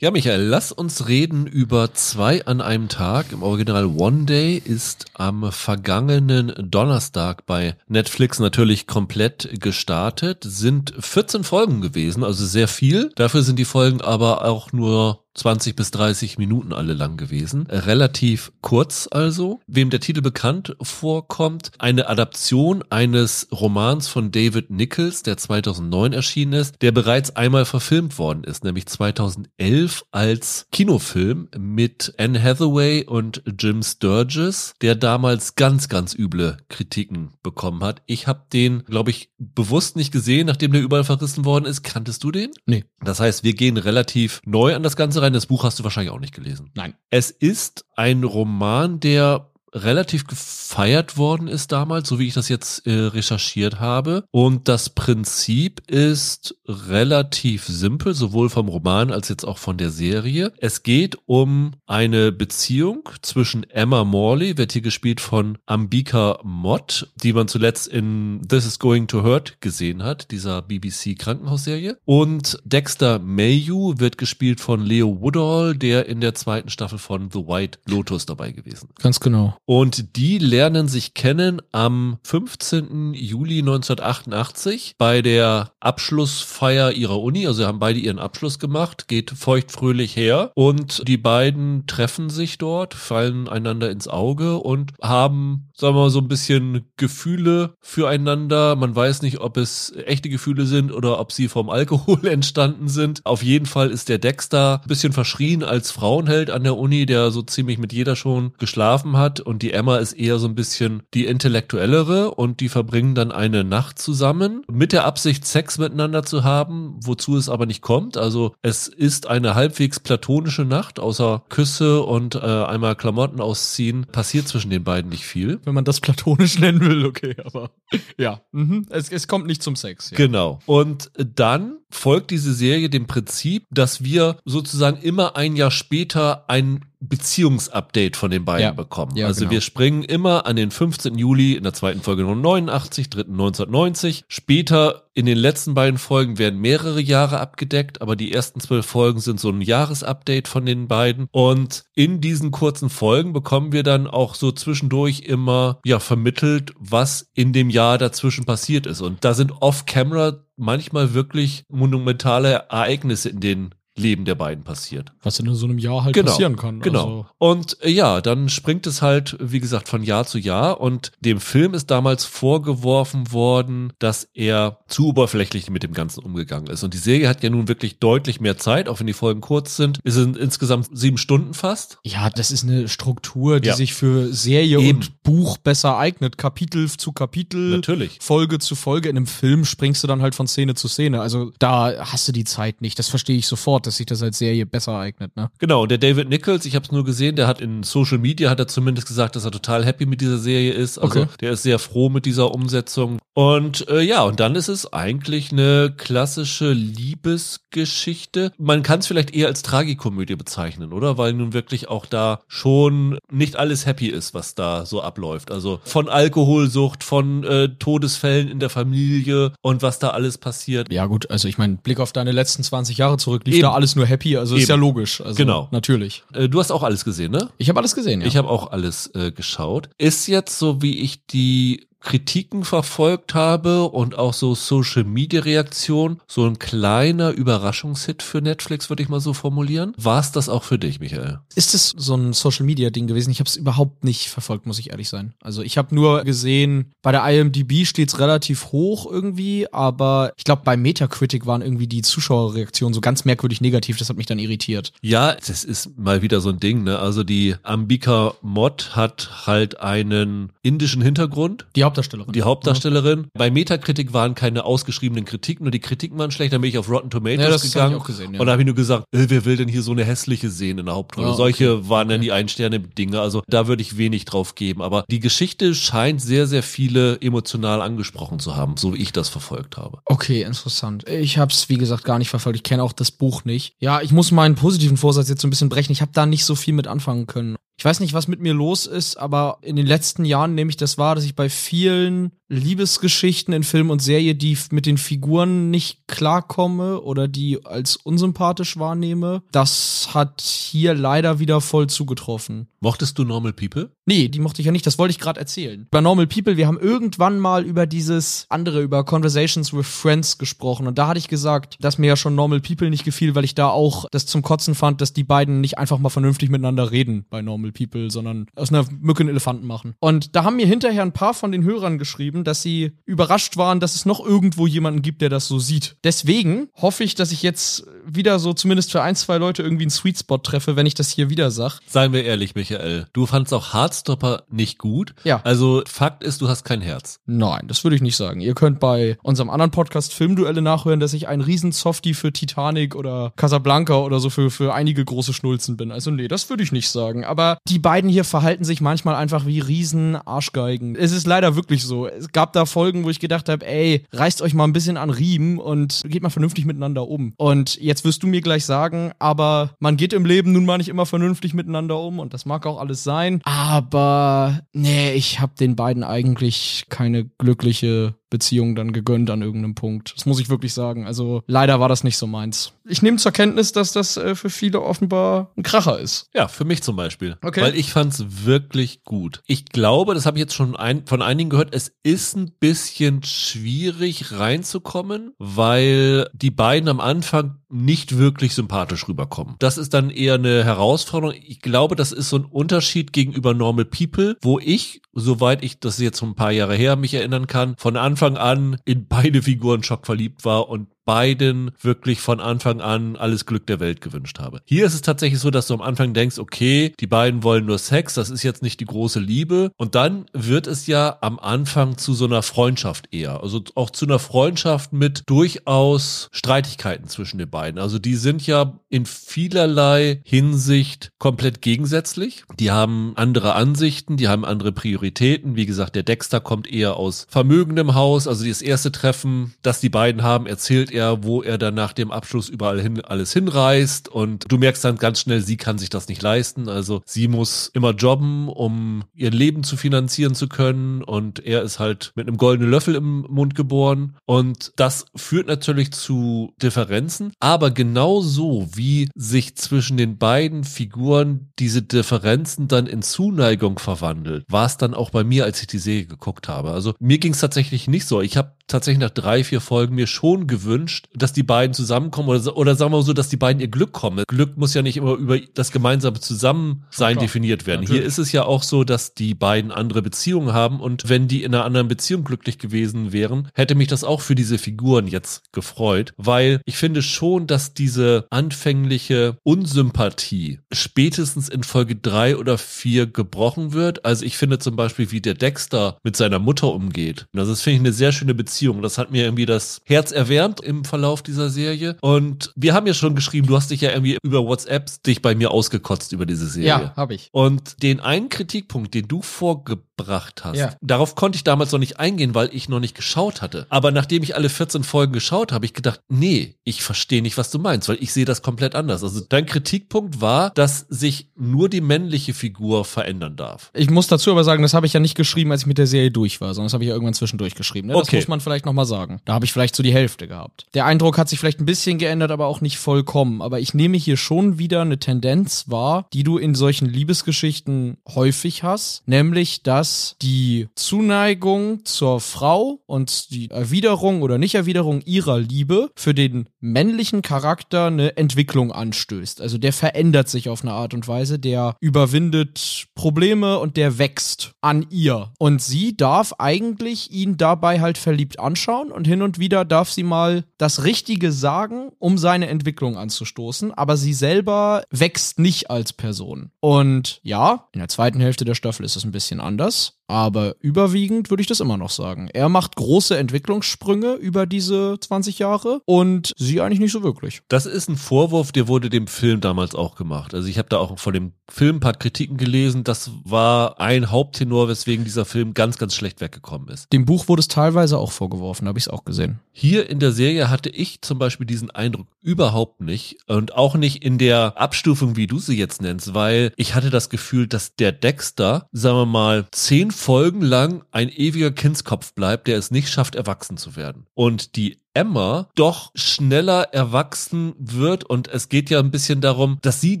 Ja, Michael, lass uns reden über zwei an einem Tag. Im Original One Day ist am vergangenen Donnerstag bei Netflix natürlich komplett gestartet. Sind 14 Folgen gewesen, also sehr viel. Dafür sind die Folgen aber auch nur 20 bis 30 Minuten alle lang gewesen. Relativ kurz also. Wem der Titel bekannt vorkommt, eine Adaption eines Romans von David Nichols, der 2009 erschienen ist, der bereits einmal verfilmt worden ist, nämlich 2011 als Kinofilm mit Anne Hathaway und Jim Sturgis, der damals ganz, ganz üble Kritiken bekommen hat. Ich habe den, glaube ich, bewusst nicht gesehen, nachdem der überall verrissen worden ist. Kanntest du den? Nee. Das heißt, wir gehen relativ neu an das Ganze rein. Das Buch hast du wahrscheinlich auch nicht gelesen. Nein. Es ist ein Roman, der relativ gefeiert worden ist damals, so wie ich das jetzt äh, recherchiert habe. Und das Prinzip ist relativ simpel, sowohl vom Roman als jetzt auch von der Serie. Es geht um eine Beziehung zwischen Emma Morley, wird hier gespielt von Ambika Mott, die man zuletzt in This is Going to Hurt gesehen hat, dieser BBC Krankenhausserie. Und Dexter Mayu wird gespielt von Leo Woodall, der in der zweiten Staffel von The White Lotus dabei gewesen. Ganz genau. Und die lernen sich kennen am 15. Juli 1988 bei der Abschlussfeier ihrer Uni. Also haben beide ihren Abschluss gemacht, geht feuchtfröhlich her und die beiden treffen sich dort, fallen einander ins Auge und haben, sagen wir mal, so ein bisschen Gefühle füreinander. Man weiß nicht, ob es echte Gefühle sind oder ob sie vom Alkohol [laughs] entstanden sind. Auf jeden Fall ist der Dexter ein bisschen verschrien als Frauenheld an der Uni, der so ziemlich mit jeder schon geschlafen hat und die Emma ist eher so ein bisschen die intellektuellere und die verbringen dann eine Nacht zusammen mit der Absicht, Sex miteinander zu haben, wozu es aber nicht kommt. Also es ist eine halbwegs platonische Nacht, außer Küsse und äh, einmal Klamotten ausziehen, passiert zwischen den beiden nicht viel. Wenn man das platonisch [laughs] nennen will, okay, aber ja, mhm. es, es kommt nicht zum Sex. Ja. Genau. Und dann folgt diese Serie dem Prinzip, dass wir sozusagen immer ein Jahr später ein Beziehungsupdate von den beiden Ja. bekommen. Ja, also genau. wir springen immer an den 15. Juli in der zweiten Folge 89, dritten 1990. Später in den letzten beiden Folgen werden mehrere Jahre abgedeckt, aber die ersten zwölf Folgen sind so ein Jahresupdate von den beiden. Und in diesen kurzen Folgen bekommen wir dann auch so zwischendurch immer ja vermittelt, was in dem Jahr dazwischen passiert ist. Und da sind off-camera manchmal wirklich monumentale Ereignisse in den Leben der beiden passiert. Was in so einem Jahr halt Genau, passieren kann. Genau. Also, Und äh, ja, dann springt es halt, wie gesagt, von Jahr zu Jahr. Und dem Film ist damals vorgeworfen worden, dass er zu oberflächlich mit dem Ganzen umgegangen ist. Und die Serie hat ja nun wirklich deutlich mehr Zeit, auch wenn die Folgen kurz sind. Es sind insgesamt sieben Stunden fast. ja, das ist eine Struktur, die Ja. sich für Serie Eben. und Buch besser eignet. Kapitel zu Kapitel. Natürlich. Folge zu Folge. In einem Film springst du dann halt von Szene zu Szene. Also da hast du die Zeit nicht. Das verstehe ich sofort, dass sich das als Serie besser eignet, ne? Genau, und der David Nichols, ich habe es nur gesehen, der hat in Social Media, hat er zumindest gesagt, dass er total happy mit dieser Serie ist. Also Okay. der ist sehr froh mit dieser Umsetzung. Und äh, ja, und dann ist es eigentlich eine klassische Liebesgeschichte. Man kann es vielleicht eher als Tragikomödie bezeichnen, oder? Weil nun wirklich auch da schon nicht alles happy ist, was da so abläuft. Also von Alkoholsucht, von äh, Todesfällen in der Familie und was da alles passiert. Ja, gut, also ich meine, Blick auf deine letzten 20 Jahre zurück, lief Eben. da alles nur happy, also ist Eben. ja logisch. Also, Genau. Natürlich. Äh, du hast auch alles gesehen, ne? Ich habe alles gesehen, ja. Ich habe auch alles äh, geschaut. Ist jetzt so, wie ich die Kritiken verfolgt habe und auch so Social Media Reaktion, so ein kleiner Überraschungshit für Netflix, würde ich mal so formulieren. War es das auch für dich, Michael? Ist es so ein Social Media Ding gewesen? Ich habe es überhaupt nicht verfolgt, muss ich ehrlich sein. Also ich habe nur gesehen, bei der IMDb steht's relativ hoch irgendwie, aber ich glaube bei Metacritic waren irgendwie die Zuschauerreaktionen so ganz merkwürdig negativ. Das hat mich dann irritiert. Ja, das ist mal wieder so ein Ding, ne? Also die Ambika Mod hat halt einen indischen Hintergrund. Die Hauptdarstellerin. Die Hauptdarstellerin. Bei Metakritik waren keine ausgeschriebenen Kritiken, nur die Kritiken waren schlecht. Dann bin ich auf Rotten Tomatoes Ja, das gegangen ich auch gesehen, ja. und da habe ich nur gesagt, äh, wer will denn hier so eine hässliche sehen in der Hauptrolle? Ah, okay. Solche waren dann die Ein-Sterne-Dinge. Also da würde ich wenig drauf geben. Aber die Geschichte scheint sehr, sehr viele emotional angesprochen zu haben, so wie ich das verfolgt habe. Okay, interessant. Ich habe es, wie gesagt, gar nicht verfolgt. Ich kenne auch das Buch nicht. Ja, ich muss meinen positiven Vorsatz jetzt so ein bisschen brechen. Ich habe da nicht so viel mit anfangen können. Ich weiß nicht, was mit mir los ist, aber in den letzten Jahren nehme ich das wahr, dass ich bei vielen Liebesgeschichten in Film und Serie, die mit den Figuren nicht klarkomme oder die als unsympathisch wahrnehme. Das hat hier leider wieder voll zugetroffen. Mochtest du Normal People? Nee, die mochte ich ja nicht, das wollte ich gerade erzählen. Bei Normal People, wir haben irgendwann mal über dieses andere, über Conversations with Friends gesprochen und da hatte ich gesagt, dass mir ja schon Normal People nicht gefiel, weil ich da auch das zum Kotzen fand, dass die beiden nicht einfach mal vernünftig miteinander reden bei Normal People, sondern aus einer Mücke einen Elefanten machen. Und da haben mir hinterher ein paar von den Hörern geschrieben, dass sie überrascht waren, dass es noch irgendwo jemanden gibt, der das so sieht. Deswegen hoffe ich, dass ich jetzt wieder so zumindest für ein, zwei Leute irgendwie einen Sweet Spot treffe, wenn ich das hier wieder sag. Seien wir ehrlich, Michael. Du fandst auch Hardstopper nicht gut. Ja. Also Fakt ist, du hast kein Herz. Nein, das würde ich nicht sagen. Ihr könnt bei unserem anderen Podcast Filmduelle nachhören, dass ich ein Riesensoftie für Titanic oder Casablanca oder so für, für einige große Schnulzen bin. Also nee, das würde ich nicht sagen. Aber die beiden hier verhalten sich manchmal einfach wie riesen Arschgeigen. Es ist leider wirklich so. Gab da Folgen, wo ich gedacht habe, ey, reißt euch mal ein bisschen an Riemen und geht mal vernünftig miteinander um. Und jetzt wirst du mir gleich sagen, aber man geht im Leben nun mal nicht immer vernünftig miteinander um und das mag auch alles sein. Aber nee, ich habe den beiden eigentlich keine glückliche Beziehung dann gegönnt an irgendeinem Punkt. Das muss ich wirklich sagen. Also leider war das nicht so meins. Ich nehme zur Kenntnis, dass das äh, für viele offenbar ein Kracher ist. Ja, für mich zum Beispiel. Okay. Weil ich fand's wirklich gut. Ich glaube, das habe ich jetzt schon ein, von einigen gehört, es ist ein bisschen schwierig reinzukommen, weil die beiden am Anfang nicht wirklich sympathisch rüberkommen. Das ist dann eher eine Herausforderung. Ich glaube, das ist so ein Unterschied gegenüber Normal People, wo ich, soweit ich das jetzt schon ein paar Jahre her mich erinnern kann, von Anfang an in beide Figuren schockverliebt war und beiden wirklich von Anfang an alles Glück der Welt gewünscht habe. Hier ist es tatsächlich so, dass du am Anfang denkst, okay, die beiden wollen nur Sex, das ist jetzt nicht die große Liebe. Und dann wird es ja am Anfang zu so einer Freundschaft eher. Also auch zu einer Freundschaft mit durchaus Streitigkeiten zwischen den beiden. Also die sind ja in vielerlei Hinsicht komplett gegensätzlich. Die haben andere Ansichten, die haben andere Prioritäten. Wie gesagt, der Dexter kommt eher aus vermögendem Haus. Also das erste Treffen, das die beiden haben, erzählt er, wo er dann nach dem Abschluss überall hin alles hinreist. Und du merkst dann ganz schnell, sie kann sich das nicht leisten. Also sie muss immer jobben, um ihr Leben zu finanzieren zu können. Und er ist halt mit einem goldenen Löffel im Mund geboren. Und das führt natürlich zu Differenzen. Aber genau so, wie sich zwischen den beiden Figuren diese Differenzen dann in Zuneigung verwandelt, war es dann auch bei mir, als ich die Serie geguckt habe. Also mir ging es tatsächlich nicht so. Ich habe tatsächlich nach drei, vier Folgen mir schon gewünscht, dass die beiden zusammenkommen oder, oder sagen wir mal so, dass die beiden ihr Glück kommen. Glück muss ja nicht immer über das gemeinsame Zusammensein definiert werden. Natürlich. Hier ist es ja auch so, dass die beiden andere Beziehungen haben und wenn die in einer anderen Beziehung glücklich gewesen wären, hätte mich das auch für diese Figuren jetzt gefreut, weil ich finde schon, dass diese anfängliche Unsympathie spätestens in Folge drei oder vier gebrochen wird. Also ich finde zum Beispiel, wie der Dexter mit seiner Mutter umgeht. Das ist, finde ich, eine sehr schöne Beziehung. Das hat mir irgendwie das Herz erwärmt im Verlauf dieser Serie. Und wir haben ja schon geschrieben, du hast dich ja irgendwie über WhatsApp dich bei mir ausgekotzt über diese Serie. Ja, habe ich. Und den einen Kritikpunkt, den du vorgebracht hast, Ja. darauf konnte ich damals noch nicht eingehen, weil ich noch nicht geschaut hatte. Aber nachdem ich alle 14 Folgen geschaut habe, ich gedacht, nee, ich verstehe nicht, was du meinst, weil ich sehe das komplett anders. Also dein Kritikpunkt war, dass sich nur die männliche Figur verändern darf. Ich muss dazu aber sagen, das habe ich ja nicht geschrieben, als ich mit der Serie durch war, sondern das habe ich ja irgendwann zwischendurch geschrieben. Ne? Das Okay. muss man vielleicht nochmal sagen. Da habe ich vielleicht so die Hälfte gehabt. Der Eindruck hat sich vielleicht ein bisschen geändert, aber auch nicht vollkommen. Aber ich nehme hier schon wieder eine Tendenz wahr, die du in solchen Liebesgeschichten häufig hast, nämlich dass die Zuneigung zur Frau und die Erwiderung oder Nichterwiderung ihrer Liebe für den männlichen Charakter eine Entwicklung anstößt. Also der verändert sich auf eine Art und Weise, der überwindet Probleme und der wächst an ihr. Und sie darf eigentlich ihn dabei halt verliebt anschauen und hin und wieder darf sie mal das Richtige sagen, um seine Entwicklung anzustoßen, aber sie selber wächst nicht als Person. Und ja, in der zweiten Hälfte der Staffel ist es ein bisschen anders. Bills. Aber überwiegend würde ich das immer noch sagen. Er macht große Entwicklungssprünge über diese 20 Jahre und sie eigentlich nicht so wirklich. Das ist ein Vorwurf, der wurde dem Film damals auch gemacht. Also ich habe da auch von dem Film ein paar Kritiken gelesen. Das war ein Haupttenor, weswegen dieser Film ganz, ganz schlecht weggekommen ist. Dem Buch wurde es teilweise auch vorgeworfen, habe ich es auch gesehen. Hier in der Serie hatte ich zum Beispiel diesen Eindruck überhaupt nicht und auch nicht in der Abstufung, wie du sie jetzt nennst, weil ich hatte das Gefühl, dass der Dexter, sagen wir mal, zehn Folgen lang ein ewiger Kindskopf bleibt, der es nicht schafft, erwachsen zu werden. Und die Emma doch schneller erwachsen wird und es geht ja ein bisschen darum, dass sie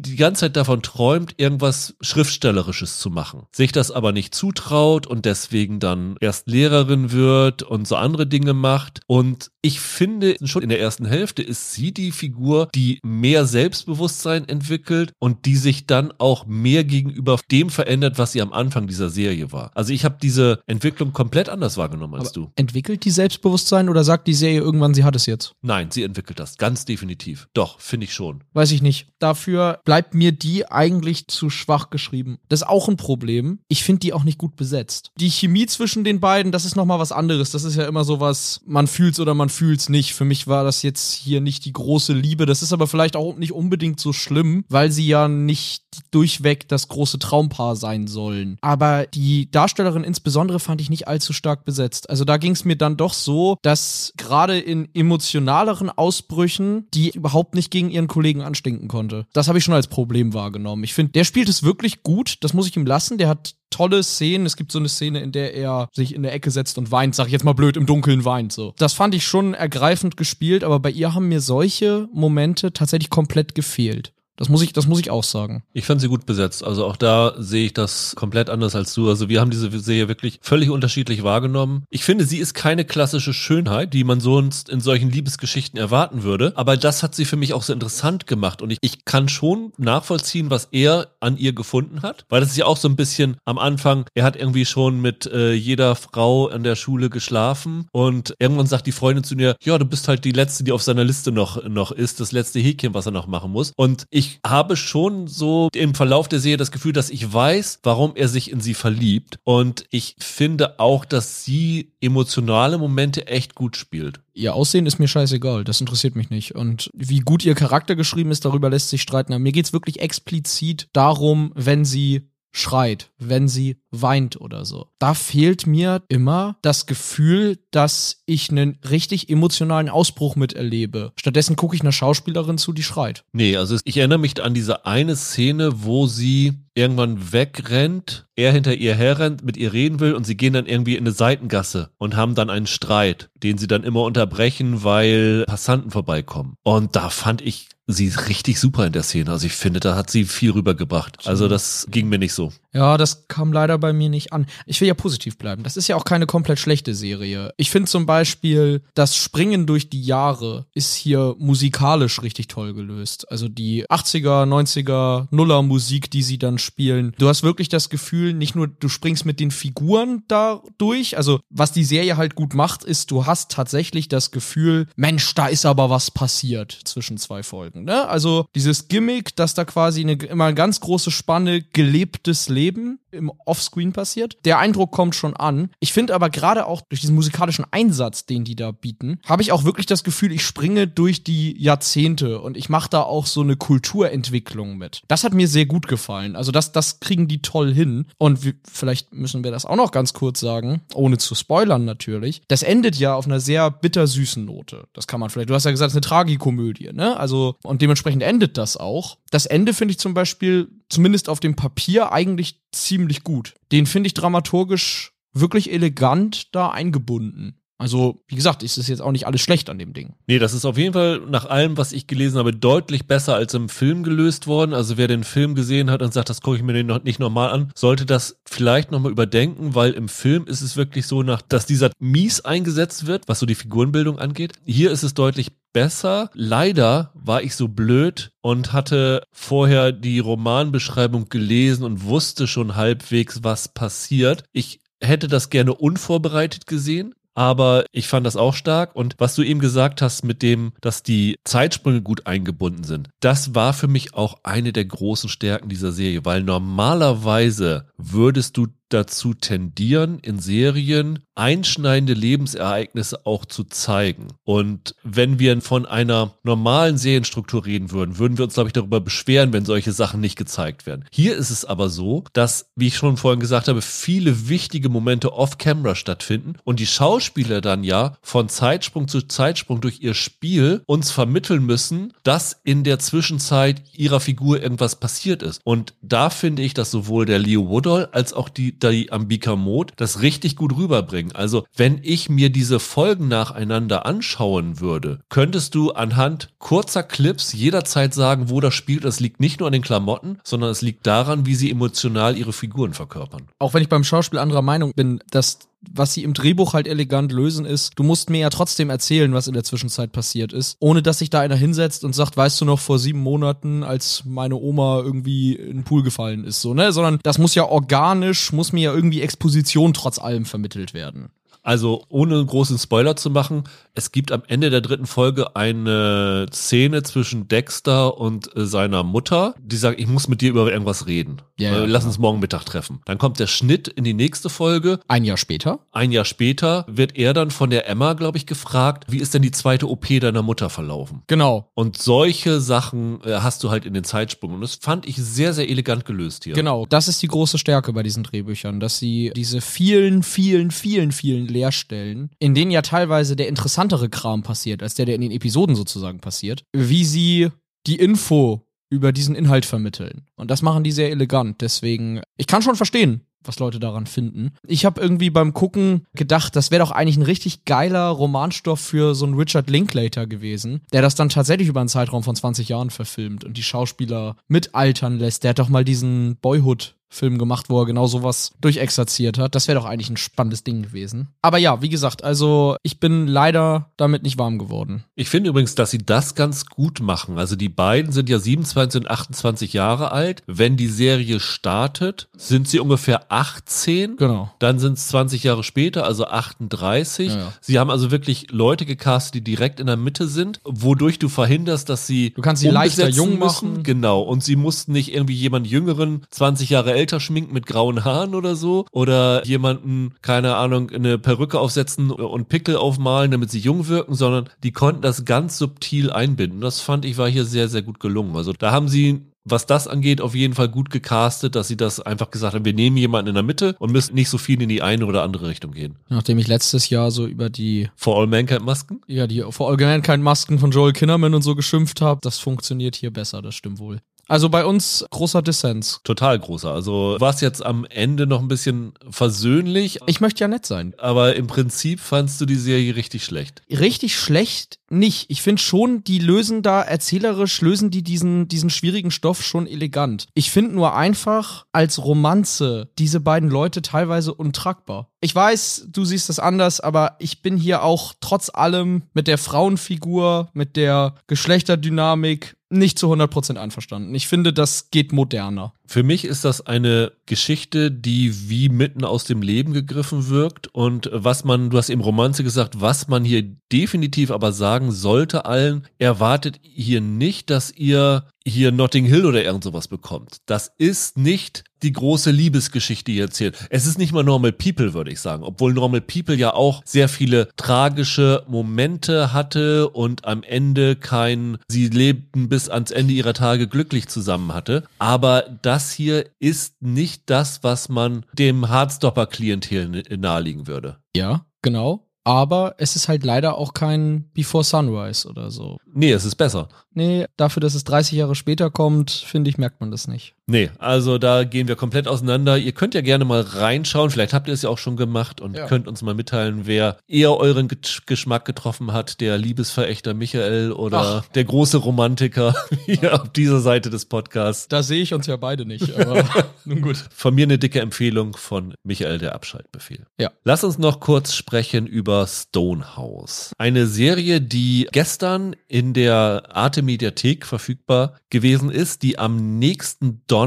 die ganze Zeit davon träumt, irgendwas Schriftstellerisches zu machen. Sich das aber nicht zutraut und deswegen dann erst Lehrerin wird und so andere Dinge macht. Und ich finde, schon in der ersten Hälfte ist sie die Figur, die mehr Selbstbewusstsein entwickelt und die sich dann auch mehr gegenüber dem verändert, was sie am Anfang dieser Serie war. Also ich habe diese Entwicklung komplett anders wahrgenommen als Aber du. Entwickelt die Selbstbewusstsein oder sagt die Serie irgendwann, sie hat es jetzt? Nein, sie entwickelt das. Ganz definitiv. Doch, finde ich schon. Weiß ich nicht. Dafür bleibt mir die eigentlich zu schwach geschrieben. Das ist auch ein Problem. Ich finde die auch nicht gut besetzt. Die Chemie zwischen den beiden, das ist nochmal was anderes. Das ist ja immer so was, man fühlt's oder man fühlt's nicht. Für mich war das jetzt hier nicht die große Liebe. Das ist aber vielleicht auch nicht unbedingt so schlimm, weil sie ja nicht durchweg das große Traumpaar sein sollen. Aber die Darstellerin insbesondere fand ich nicht allzu stark besetzt. Also da ging es mir dann doch so, dass gerade in emotionaleren Ausbrüchen die überhaupt nicht gegen ihren Kollegen anstinken konnte. Das habe ich schon als Problem wahrgenommen. Ich finde, der spielt es wirklich gut. Das muss ich ihm lassen. Der hat tolle Szenen. Es gibt so eine Szene, in der er sich in der Ecke setzt und weint, sag ich jetzt mal blöd, im Dunkeln weint so. Das fand ich schon ergreifend gespielt, aber bei ihr haben mir solche Momente tatsächlich komplett gefehlt. Das muss ich, das muss ich auch sagen. Ich fand sie gut besetzt. Also auch da sehe ich das komplett anders als du. Also wir haben diese Serie wirklich völlig unterschiedlich wahrgenommen. Ich finde, sie ist keine klassische Schönheit, die man sonst in solchen Liebesgeschichten erwarten würde. Aber das hat sie für mich auch so interessant gemacht. Und ich, ich kann schon nachvollziehen, was er an ihr gefunden hat. Weil das ist ja auch so ein bisschen am Anfang, er hat irgendwie schon mit äh, jeder Frau an der Schule geschlafen. Und irgendwann sagt die Freundin zu mir, ja, du bist halt die Letzte, die auf seiner Liste noch, noch ist, das letzte Häkchen, was er noch machen muss. Und ich ich habe schon so im Verlauf der Serie das Gefühl, dass ich weiß, warum er sich in sie verliebt. Und ich finde auch, dass sie emotionale Momente echt gut spielt. Ihr Aussehen ist mir scheißegal, das interessiert mich nicht. Und wie gut ihr Charakter geschrieben ist, darüber lässt sich streiten. Aber mir geht's wirklich explizit darum, wenn sie schreit, wenn sie weint oder so. Da fehlt mir immer das Gefühl, dass ich einen richtig emotionalen Ausbruch miterlebe. Stattdessen gucke ich einer Schauspielerin zu, die schreit. Nee, also ich erinnere mich an diese eine Szene, wo sie irgendwann wegrennt, er hinter ihr herrennt, mit ihr reden will und sie gehen dann irgendwie in eine Seitengasse und haben dann einen Streit, den sie dann immer unterbrechen, weil Passanten vorbeikommen. Und da fand ich sie richtig super in der Szene. Also ich finde, da hat sie viel rübergebracht. Also das ging mir nicht so. Ja, das kam leider bei mir nicht an. Ich will ja positiv bleiben. Das ist ja auch keine komplett schlechte Serie. Ich finde zum Beispiel, das Springen durch die Jahre ist hier musikalisch richtig toll gelöst. Also die 80er, 90er, Nuller Musik, die sie dann spielen. Du hast wirklich das Gefühl, nicht nur du springst mit den Figuren da durch. Also was die Serie halt gut macht, ist, du hast tatsächlich das Gefühl, Mensch, da ist aber was passiert zwischen zwei Folgen. Ne? Also dieses Gimmick, dass da quasi eine, immer eine ganz große Spanne gelebtes Leben im Offscreen passiert. Der Eindruck kommt schon an. Ich finde aber gerade auch durch diesen musikalischen Einsatz, den die da bieten, habe ich auch wirklich das Gefühl, ich springe durch die Jahrzehnte und ich mache da auch so eine Kulturentwicklung mit. Das hat mir sehr gut gefallen. Also das, das kriegen die toll hin. Und wir, vielleicht müssen wir das auch noch ganz kurz sagen, ohne zu spoilern natürlich. Das endet ja auf einer sehr bittersüßen Note. Das kann man vielleicht. Du hast ja gesagt, es ist eine Tragikomödie, ne? Also und dementsprechend endet das auch. Das Ende finde ich zum Beispiel zumindest auf dem Papier eigentlich ziemlich gut. Den finde ich dramaturgisch wirklich elegant da eingebunden. Also, wie gesagt, ist es jetzt auch nicht alles schlecht an dem Ding. Nee, das ist auf jeden Fall nach allem, was ich gelesen habe, deutlich besser als im Film gelöst worden. Also wer den Film gesehen hat und sagt, das gucke ich mir den noch nicht normal an, sollte das vielleicht nochmal überdenken, weil im Film ist es wirklich so, nach, dass dieser mies eingesetzt wird, was so die Figurenbildung angeht. Hier ist es deutlich besser. Leider war ich so blöd und hatte vorher die Romanbeschreibung gelesen und wusste schon halbwegs, was passiert. Ich hätte das gerne unvorbereitet gesehen, aber ich fand das auch stark. Und was du eben gesagt hast mit dem, dass die Zeitsprünge gut eingebunden sind, das war für mich auch eine der großen Stärken dieser Serie, weil normalerweise würdest du dazu tendieren, in Serien einschneidende Lebensereignisse auch zu zeigen. Und wenn wir von einer normalen Serienstruktur reden würden, würden wir uns, glaube ich, darüber beschweren, wenn solche Sachen nicht gezeigt werden. Hier ist es aber so, dass, wie ich schon vorhin gesagt habe, viele wichtige Momente off-camera stattfinden und die Schauspieler dann ja von Zeitsprung zu Zeitsprung durch ihr Spiel uns vermitteln müssen, dass in der Zwischenzeit ihrer Figur irgendwas passiert ist. Und da finde ich, dass sowohl der Leo Woodall als auch die die Ambika Mode das richtig gut rüberbringen. Also, wenn ich mir diese Folgen nacheinander anschauen würde, könntest du anhand kurzer Clips jederzeit sagen, wo das spielt. Das liegt nicht nur an den Klamotten, sondern es liegt daran, wie sie emotional ihre Figuren verkörpern. Auch wenn ich beim Schauspiel anderer Meinung bin, dass was sie im Drehbuch halt elegant lösen ist, du musst mir ja trotzdem erzählen, was in der Zwischenzeit passiert ist, ohne dass sich da einer hinsetzt und sagt, weißt du noch, vor sieben Monaten, als meine Oma irgendwie in den Pool gefallen ist, so, ne? Sondern das muss ja organisch, muss mir ja irgendwie Exposition trotz allem vermittelt werden. Also ohne großen Spoiler zu machen, es gibt am Ende der dritten Folge eine Szene zwischen Dexter und äh, seiner Mutter, die sagt, ich muss mit dir über irgendwas reden. Ja, ja, äh, Lass uns morgen Mittag treffen. Dann kommt der Schnitt in die nächste Folge. Ein Jahr später? Ein Jahr später wird er dann von der Emma, glaube ich, gefragt, wie ist denn die zweite OP deiner Mutter verlaufen? Genau. Und solche Sachen äh, hast du halt in den Zeitsprüngen. Und das fand ich sehr, sehr elegant gelöst hier. Genau. Das ist die große Stärke bei diesen Drehbüchern, dass sie diese vielen, vielen, vielen, vielen Leerstellen, in denen ja teilweise der interessantere Kram passiert, als der, der in den Episoden sozusagen passiert, wie sie die Info über diesen Inhalt vermitteln. Und das machen die sehr elegant. Deswegen, ich kann schon verstehen, was Leute daran finden. Ich habe irgendwie beim Gucken gedacht, das wäre doch eigentlich ein richtig geiler Romanstoff für so einen Richard Linklater gewesen, der das dann tatsächlich über einen Zeitraum von 20 Jahren verfilmt und die Schauspieler mitaltern lässt. Der hat doch mal diesen Boyhood Film gemacht, wo er genau sowas durchexerziert hat. Das wäre doch eigentlich ein spannendes Ding gewesen. Aber ja, wie gesagt, also ich bin leider damit nicht warm geworden. Ich finde übrigens, dass sie das ganz gut machen. Also die beiden sind ja 27 und 28 Jahre alt. Wenn die Serie startet, sind sie ungefähr 18. Genau. Dann sind es 20 Jahre später, also 38. Ja, ja. Sie haben also wirklich Leute gecastet, die direkt in der Mitte sind, wodurch du verhinderst, dass sie Du kannst sie leichter jung müssen. machen. Genau. Und sie mussten nicht irgendwie jemand Jüngeren, 20 Jahre älter schminken mit grauen Haaren oder so. Oder jemanden, keine Ahnung, eine Perücke aufsetzen und Pickel aufmalen, damit sie jung wirken, sondern die konnten das ganz subtil einbinden. Das fand ich war hier sehr, sehr gut gelungen. Also da haben sie was das angeht, auf jeden Fall gut gecastet, dass sie das einfach gesagt haben, wir nehmen jemanden in der Mitte und müssen nicht so viel in die eine oder andere Richtung gehen. Nachdem ich letztes Jahr so über die, For All Mankind Masken? ja, die For All Mankind Masken von Joel Kinnaman und so geschimpft habe, das funktioniert hier besser, das stimmt wohl. Also bei uns großer Dissens. Total großer. Also war es jetzt am Ende noch ein bisschen versöhnlich, Ich möchte ja nett sein. aber im Prinzip fandst du die Serie richtig schlecht. Richtig schlecht nicht. Ich finde schon, die lösen da erzählerisch, lösen die diesen, diesen schwierigen Stoff schon elegant. Ich finde nur einfach als Romanze diese beiden Leute teilweise untragbar. Ich weiß, du siehst das anders, aber ich bin hier auch trotz allem mit der Frauenfigur, mit der Geschlechterdynamik nicht zu 100% einverstanden. Ich finde, das geht moderner. Für mich ist das eine Geschichte, die wie mitten aus dem Leben gegriffen wirkt und was man, du hast eben Romanze gesagt, was man hier definitiv aber sagen sollte allen, erwartet hier nicht, dass ihr hier Notting Hill oder irgend sowas bekommt. Das ist nicht die große Liebesgeschichte, die erzählt. Es ist nicht mal Normal People, würde ich sagen. Obwohl Normal People ja auch sehr viele tragische Momente hatte und am Ende kein, sie lebten bis ans Ende ihrer Tage glücklich zusammen hatte. Aber das hier ist nicht das, was man dem Hardstopper-Klientel naheliegen würde. Ja, genau. Aber es ist halt leider auch kein Before Sunrise oder so. Nee, es ist besser. Nee, dafür, dass es 30 Jahre später kommt, finde ich, merkt man das nicht. Nee, also da gehen wir komplett auseinander. Ihr könnt ja gerne mal reinschauen. Vielleicht habt ihr es ja auch schon gemacht und Ja. könnt uns mal mitteilen, wer eher euren Ge Geschmack getroffen hat. Der Liebesverächter Michael oder der große Romantiker [laughs] hier auf dieser Seite des Podcasts. Da sehe ich uns ja beide nicht, [laughs] aber nun gut. Von mir eine dicke Empfehlung von Michael, der Abschaltbefehl. Ja. Lass uns noch kurz sprechen über Stonehouse. Eine Serie, die gestern in der Arte Mediathek verfügbar gewesen ist, die am nächsten Donnerstag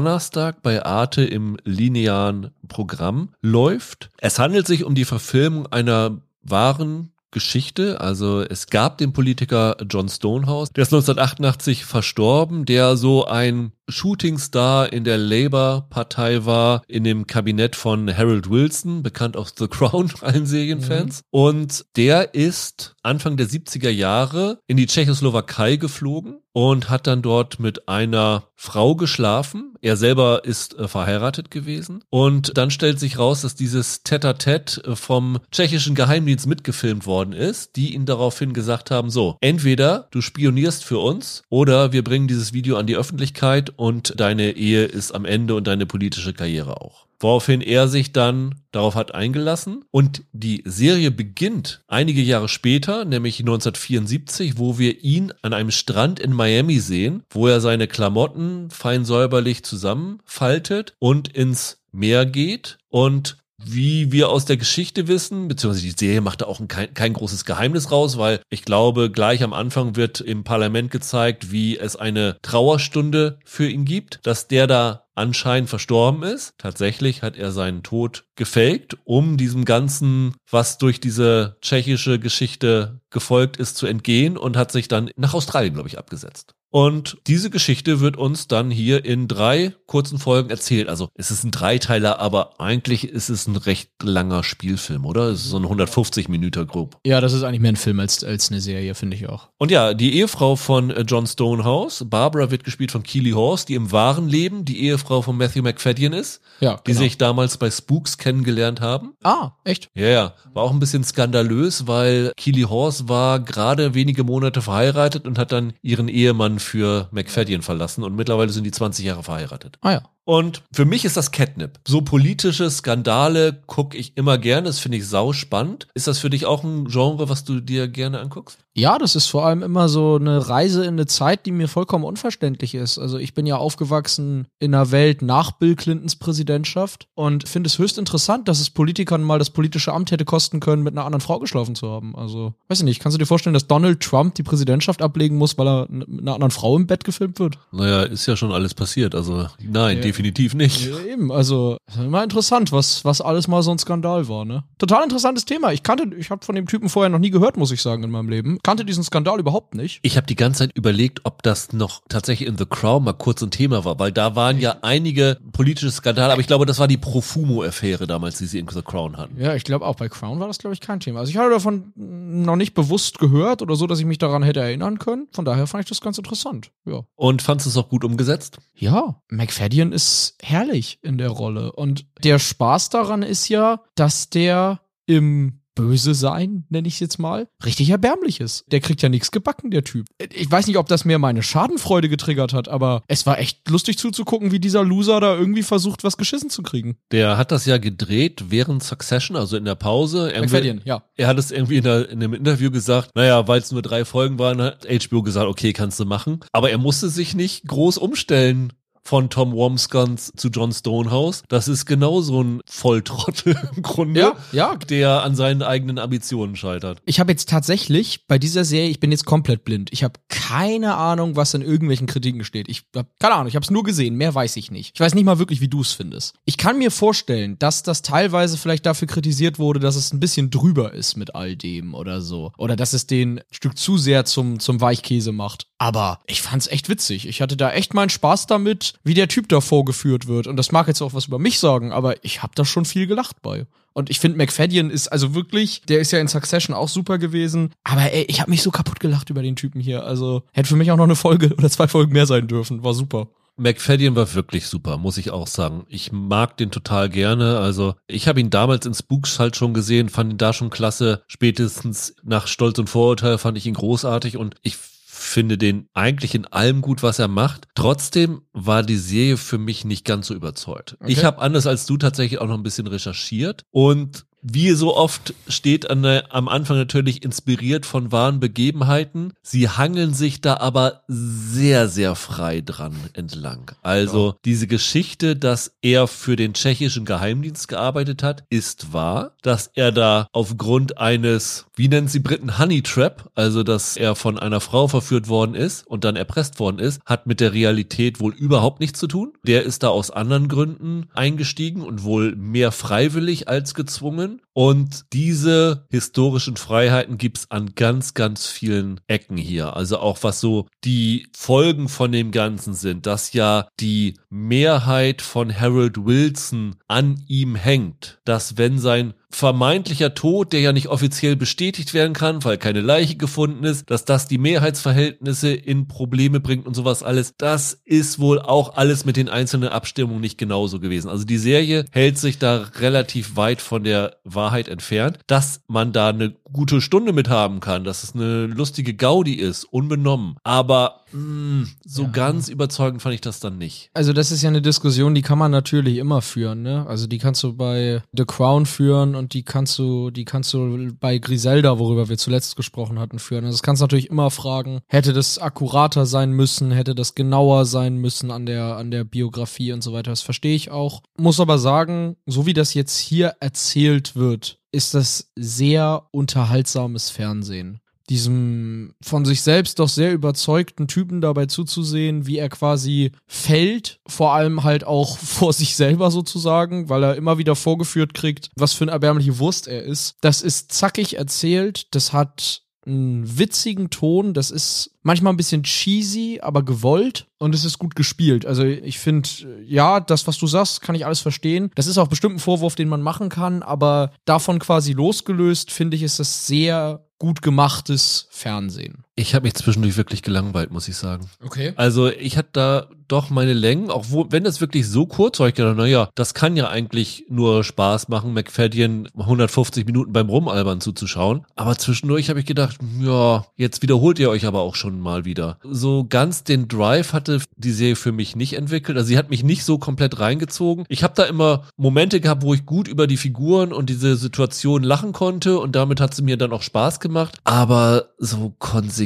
bei Arte im linearen Programm läuft. Es handelt sich um die Verfilmung einer wahren Geschichte. Also es gab den Politiker John Stonehouse, der ist 1988 verstorben, der so ein Shootingstar in der Labour-Partei war, in dem Kabinett von Harold Wilson, bekannt aus The Crown, [laughs] allen Serienfans. Mhm. Und der ist Anfang der 70er Jahre in die Tschechoslowakei geflogen und hat dann dort mit einer Frau geschlafen. Er selber ist äh, verheiratet gewesen. Und dann stellt sich raus, dass dieses Tete-a-Tete äh, vom tschechischen Geheimdienst mitgefilmt worden ist, die ihn daraufhin gesagt haben, so, entweder du spionierst für uns oder wir bringen dieses Video an die Öffentlichkeit und deine Ehe ist am Ende und deine politische Karriere auch. Woraufhin er sich dann darauf hat eingelassen und die Serie beginnt einige Jahre später, nämlich 1974, wo wir ihn an einem Strand in Miami sehen, wo er seine Klamotten fein säuberlich zusammenfaltet und ins Meer geht und wie wir aus der Geschichte wissen, beziehungsweise die Serie macht da auch kein, kein großes Geheimnis raus, weil ich glaube, gleich am Anfang wird im Parlament gezeigt, wie es eine Trauerstunde für ihn gibt, dass der da anscheinend verstorben ist. Tatsächlich hat er seinen Tod gefaked, um diesem Ganzen, was durch diese tschechische Geschichte gefolgt ist, zu entgehen und hat sich dann nach Australien, glaube ich, abgesetzt. Und diese Geschichte wird uns dann hier in drei kurzen Folgen erzählt. Also es ist ein Dreiteiler, aber eigentlich ist es ein recht langer Spielfilm, oder? Es ist so ein 150 Minuten grob. Ja, das ist eigentlich mehr ein Film als, als eine Serie, finde ich auch. Und ja, die Ehefrau von äh, John Stonehouse, Barbara wird gespielt von Keely Horse, die im wahren Leben die Ehefrau von Matthew McFadden ist. Ja, Die genau. sich damals bei Spooks kennengelernt haben. Ah, echt? Ja, ja. War auch ein bisschen skandalös, weil Keely Horse war gerade wenige Monate verheiratet und hat dann ihren Ehemann für McFadden verlassen und mittlerweile sind die 20 Jahre verheiratet. Ah ja. Und für mich ist das Catnip. So politische Skandale gucke ich immer gerne. Das finde ich sau spannend. Ist das für dich auch ein Genre, was du dir gerne anguckst? Ja, das ist vor allem immer so eine Reise in eine Zeit, die mir vollkommen unverständlich ist. Also ich bin ja aufgewachsen in einer Welt nach Bill Clintons Präsidentschaft und finde es höchst interessant, dass es Politikern mal das politische Amt hätte kosten können, mit einer anderen Frau geschlafen zu haben. Also, weiß ich nicht, kannst du dir vorstellen, dass Donald Trump die Präsidentschaft ablegen muss, weil er mit einer anderen Frau im Bett gefilmt wird? Naja, ist ja schon alles passiert. Also nein, ja. Definitiv nicht. Ja, eben, also immer interessant, was, was alles mal so ein Skandal war, ne? Total interessantes Thema. Ich kannte, ich habe von dem Typen vorher noch nie gehört, muss ich sagen, in meinem Leben kannte diesen Skandal überhaupt nicht. Ich habe die ganze Zeit überlegt, ob das noch tatsächlich in The Crown mal kurz ein Thema war, weil da waren ja einige politische Skandale, aber ich glaube, das war die Profumo-Affäre damals, die sie in The Crown hatten. Ja, ich glaube auch bei Crown war das, glaube ich, kein Thema. Also ich hatte davon noch nicht bewusst gehört oder so, dass ich mich daran hätte erinnern können. Von daher fand ich das ganz interessant. Ja. Und fandest du es auch gut umgesetzt? Ja, McFadden ist herrlich in der Rolle. Und der Spaß daran ist ja, dass der im Böse sein, nenne ich es jetzt mal, richtig erbärmlich ist. Der kriegt ja nichts gebacken, der Typ. Ich weiß nicht, ob das mehr meine Schadenfreude getriggert hat, aber es war echt lustig zuzugucken, wie dieser Loser da irgendwie versucht, was geschissen zu kriegen. Der hat das ja gedreht während Succession, also in der Pause. McFadden, ja. Er hat es irgendwie in, der, in einem Interview gesagt, naja, weil es nur drei Folgen waren, hat HBO gesagt, okay, kannst du machen. Aber er musste sich nicht groß umstellen von Tom Womskans zu John Stonehouse. Das ist genau so ein Volltrottel im Grunde, ja, ja. der an seinen eigenen Ambitionen scheitert. Ich habe jetzt tatsächlich bei dieser Serie, ich bin jetzt komplett blind. Ich habe keine Ahnung, was in irgendwelchen Kritiken steht. Ich habe keine Ahnung, ich habe es nur gesehen, mehr weiß ich nicht. Ich weiß nicht mal wirklich, wie du es findest. Ich kann mir vorstellen, dass das teilweise vielleicht dafür kritisiert wurde, dass es ein bisschen drüber ist mit all dem oder so. Oder dass es den Stück zu sehr zum, zum Weichkäse macht. Aber ich fand's echt witzig. Ich hatte da echt meinen Spaß damit, wie der Typ da vorgeführt wird. Und das mag jetzt auch was über mich sagen, aber ich habe da schon viel gelacht bei. Und ich finde, McFadden ist also wirklich, der ist ja in Succession auch super gewesen. Aber ey, ich habe mich so kaputt gelacht über den Typen hier. Also hätte für mich auch noch eine Folge oder zwei Folgen mehr sein dürfen. War super. McFadden war wirklich super, muss ich auch sagen. Ich mag den total gerne. Also ich habe ihn damals in Spooks halt schon gesehen, fand ihn da schon klasse. Spätestens nach Stolz und Vorurteil fand ich ihn großartig und ich finde den eigentlich in allem gut, was er macht. Trotzdem war die Serie für mich nicht ganz so überzeugt. Okay. Ich habe anders als du tatsächlich auch noch ein bisschen recherchiert und wie so oft steht an der, am Anfang natürlich inspiriert von wahren Begebenheiten. Sie hangeln sich da aber sehr, sehr frei dran entlang. Also ja. diese Geschichte, dass er für den tschechischen Geheimdienst gearbeitet hat, ist wahr. Dass er da aufgrund eines, wie nennen sie Briten, Honey Trap, also dass er von einer Frau verführt worden ist und dann erpresst worden ist, hat mit der Realität wohl überhaupt nichts zu tun. Der ist da aus anderen Gründen eingestiegen und wohl mehr freiwillig als gezwungen. Und diese historischen Freiheiten gibt's an ganz, ganz vielen Ecken hier. Also auch was so die Folgen von dem Ganzen sind, dass ja die Mehrheit von Harold Wilson an ihm hängt, dass wenn sein vermeintlicher Tod, der ja nicht offiziell bestätigt werden kann, weil keine Leiche gefunden ist, dass das die Mehrheitsverhältnisse in Probleme bringt und sowas alles. Das ist wohl auch alles mit den einzelnen Abstimmungen nicht genauso gewesen. Also die Serie hält sich da relativ weit von der Wahrheit entfernt, dass man da eine gute Stunde mit haben kann, dass es eine lustige Gaudi ist, unbenommen. Aber mh, mm, so ja. ganz überzeugend fand ich das dann nicht. Also das ist ja eine Diskussion, die kann man natürlich immer führen, ne? Also die kannst du bei The Crown führen und die kannst du, die kannst du bei Griselda, worüber wir zuletzt gesprochen hatten, führen. Also das kannst du natürlich immer fragen, hätte das akkurater sein müssen, hätte das genauer sein müssen an der, an der Biografie und so weiter. Das verstehe ich auch. Muss aber sagen, so wie das jetzt hier erzählt wird, ist das sehr unterhaltsames Fernsehen diesem von sich selbst doch sehr überzeugten Typen dabei zuzusehen, wie er quasi fällt, vor allem halt auch [laughs] vor sich selber sozusagen, weil er immer wieder vorgeführt kriegt, was für eine erbärmliche Wurst er ist. Das ist zackig erzählt, das hat einen witzigen Ton, das ist manchmal ein bisschen cheesy, aber gewollt und es ist gut gespielt. Also ich finde, ja, das, was du sagst, kann ich alles verstehen. Das ist auch bestimmt ein Vorwurf, den man machen kann, aber davon quasi losgelöst, finde ich, ist das sehr gut gemachtes Fernsehen. Ich habe mich zwischendurch wirklich gelangweilt, muss ich sagen. Okay. Also ich hatte da doch meine Längen, auch wo, wenn das wirklich so kurz war, ich gedacht, naja, das kann ja eigentlich nur Spaß machen, McFadden 150 Minuten beim Rumalbern zuzuschauen. Aber zwischendurch habe ich gedacht, ja, jetzt wiederholt ihr euch aber auch schon mal wieder. So ganz den Drive hatte die Serie für mich nicht entwickelt. Also sie hat mich nicht so komplett reingezogen. Ich habe da immer Momente gehabt, wo ich gut über die Figuren und diese Situation lachen konnte und damit hat sie mir dann auch Spaß gemacht. Aber so konsequent